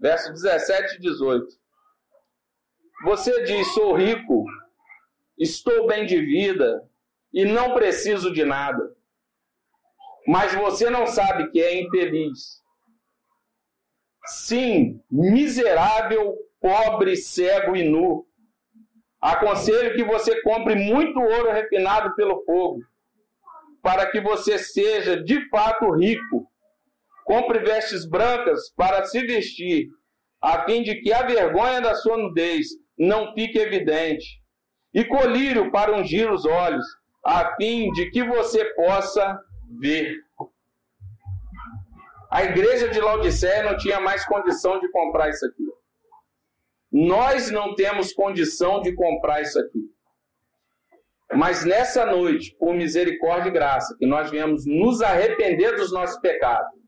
Verso 17 e 18. Você diz: Sou rico, estou bem de vida e não preciso de nada. Mas você não sabe que é infeliz. Sim, miserável, pobre, cego e nu. Aconselho que você compre muito ouro refinado pelo fogo, para que você seja de fato rico. Compre vestes brancas para se vestir, a fim de que a vergonha da sua nudez não fique evidente. E colírio para ungir os olhos, a fim de que você possa ver. A igreja de Laodiceia não tinha mais condição de comprar isso aqui. Nós não temos condição de comprar isso aqui. Mas nessa noite, por misericórdia e graça, que nós viemos nos arrepender dos nossos pecados.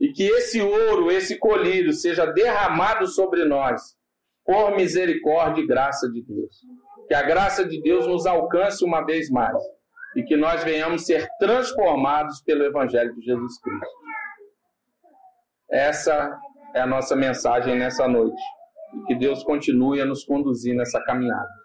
E que esse ouro, esse colírio, seja derramado sobre nós, por misericórdia e graça de Deus. Que a graça de Deus nos alcance uma vez mais. E que nós venhamos ser transformados pelo Evangelho de Jesus Cristo. Essa é a nossa mensagem nessa noite. E que Deus continue a nos conduzir nessa caminhada.